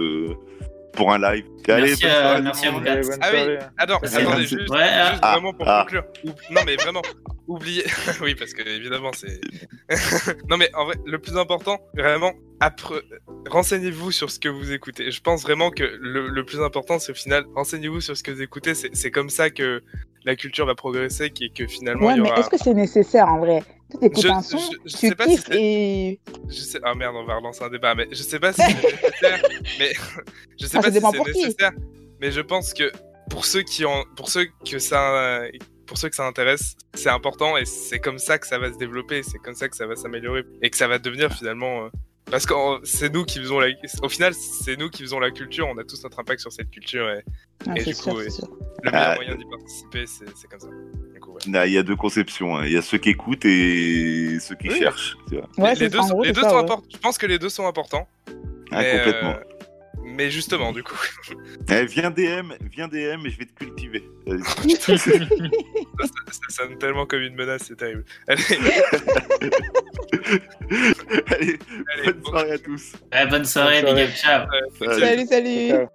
pour un live. Merci bonne à- soirée, merci à vous quatre. Allez, Ah oui, Merci. attendez, juste, Ouais, ah, juste ah, vraiment pour ah. conclure. Non mais vraiment, oubliez. oui, parce que évidemment c'est. non mais en vrai, le plus important, vraiment, appre- renseignez-vous sur ce que vous écoutez. Je pense vraiment que le, le plus important, c'est au final, renseignez-vous sur ce que vous écoutez. C'est comme ça que la culture va progresser, qui que finalement Ouais, il y mais aura. est-ce que c'est nécessaire en vrai? Je- un son, je- je tu sais pas si et. Je sais. Ah merde, on va relancer un débat, mais je sais pas si c'est nécessaire. mais je sais Ah, pas si c'est nécessaire. Mais je pense que pour ceux qui ont, pour ceux que ça, pour ceux que ça intéresse, c'est important et c'est comme ça que ça va se développer, c'est comme ça que ça va s'améliorer et que ça va devenir finalement. euh, parce que euh, c'est nous qui faisons la. Au final, c'est nous qui faisons la culture. On a tous notre impact sur cette culture et Ah, Et du sûr, coup, le meilleur Ah. moyen d'y participer, c'est comme ça. Il y a deux conceptions. hein. Il y a ceux qui écoutent et ceux qui Oui. cherchent. tu vois. Ouais, les deux, ça, en gros, les c'est deux ça, sont ouais. importants. Je pense que les deux sont importants. Ah, mais, complètement. euh, mais justement, du coup, Eh, viens DM, viens DM et je vais te cultiver. Ça, ça sonne tellement comme une menace, c'est terrible. Allez, Allez, allez, bonne bon- soirée à tous. Ouais, bonne soirée, Bonne big up, ciao. euh, Salut. Salut.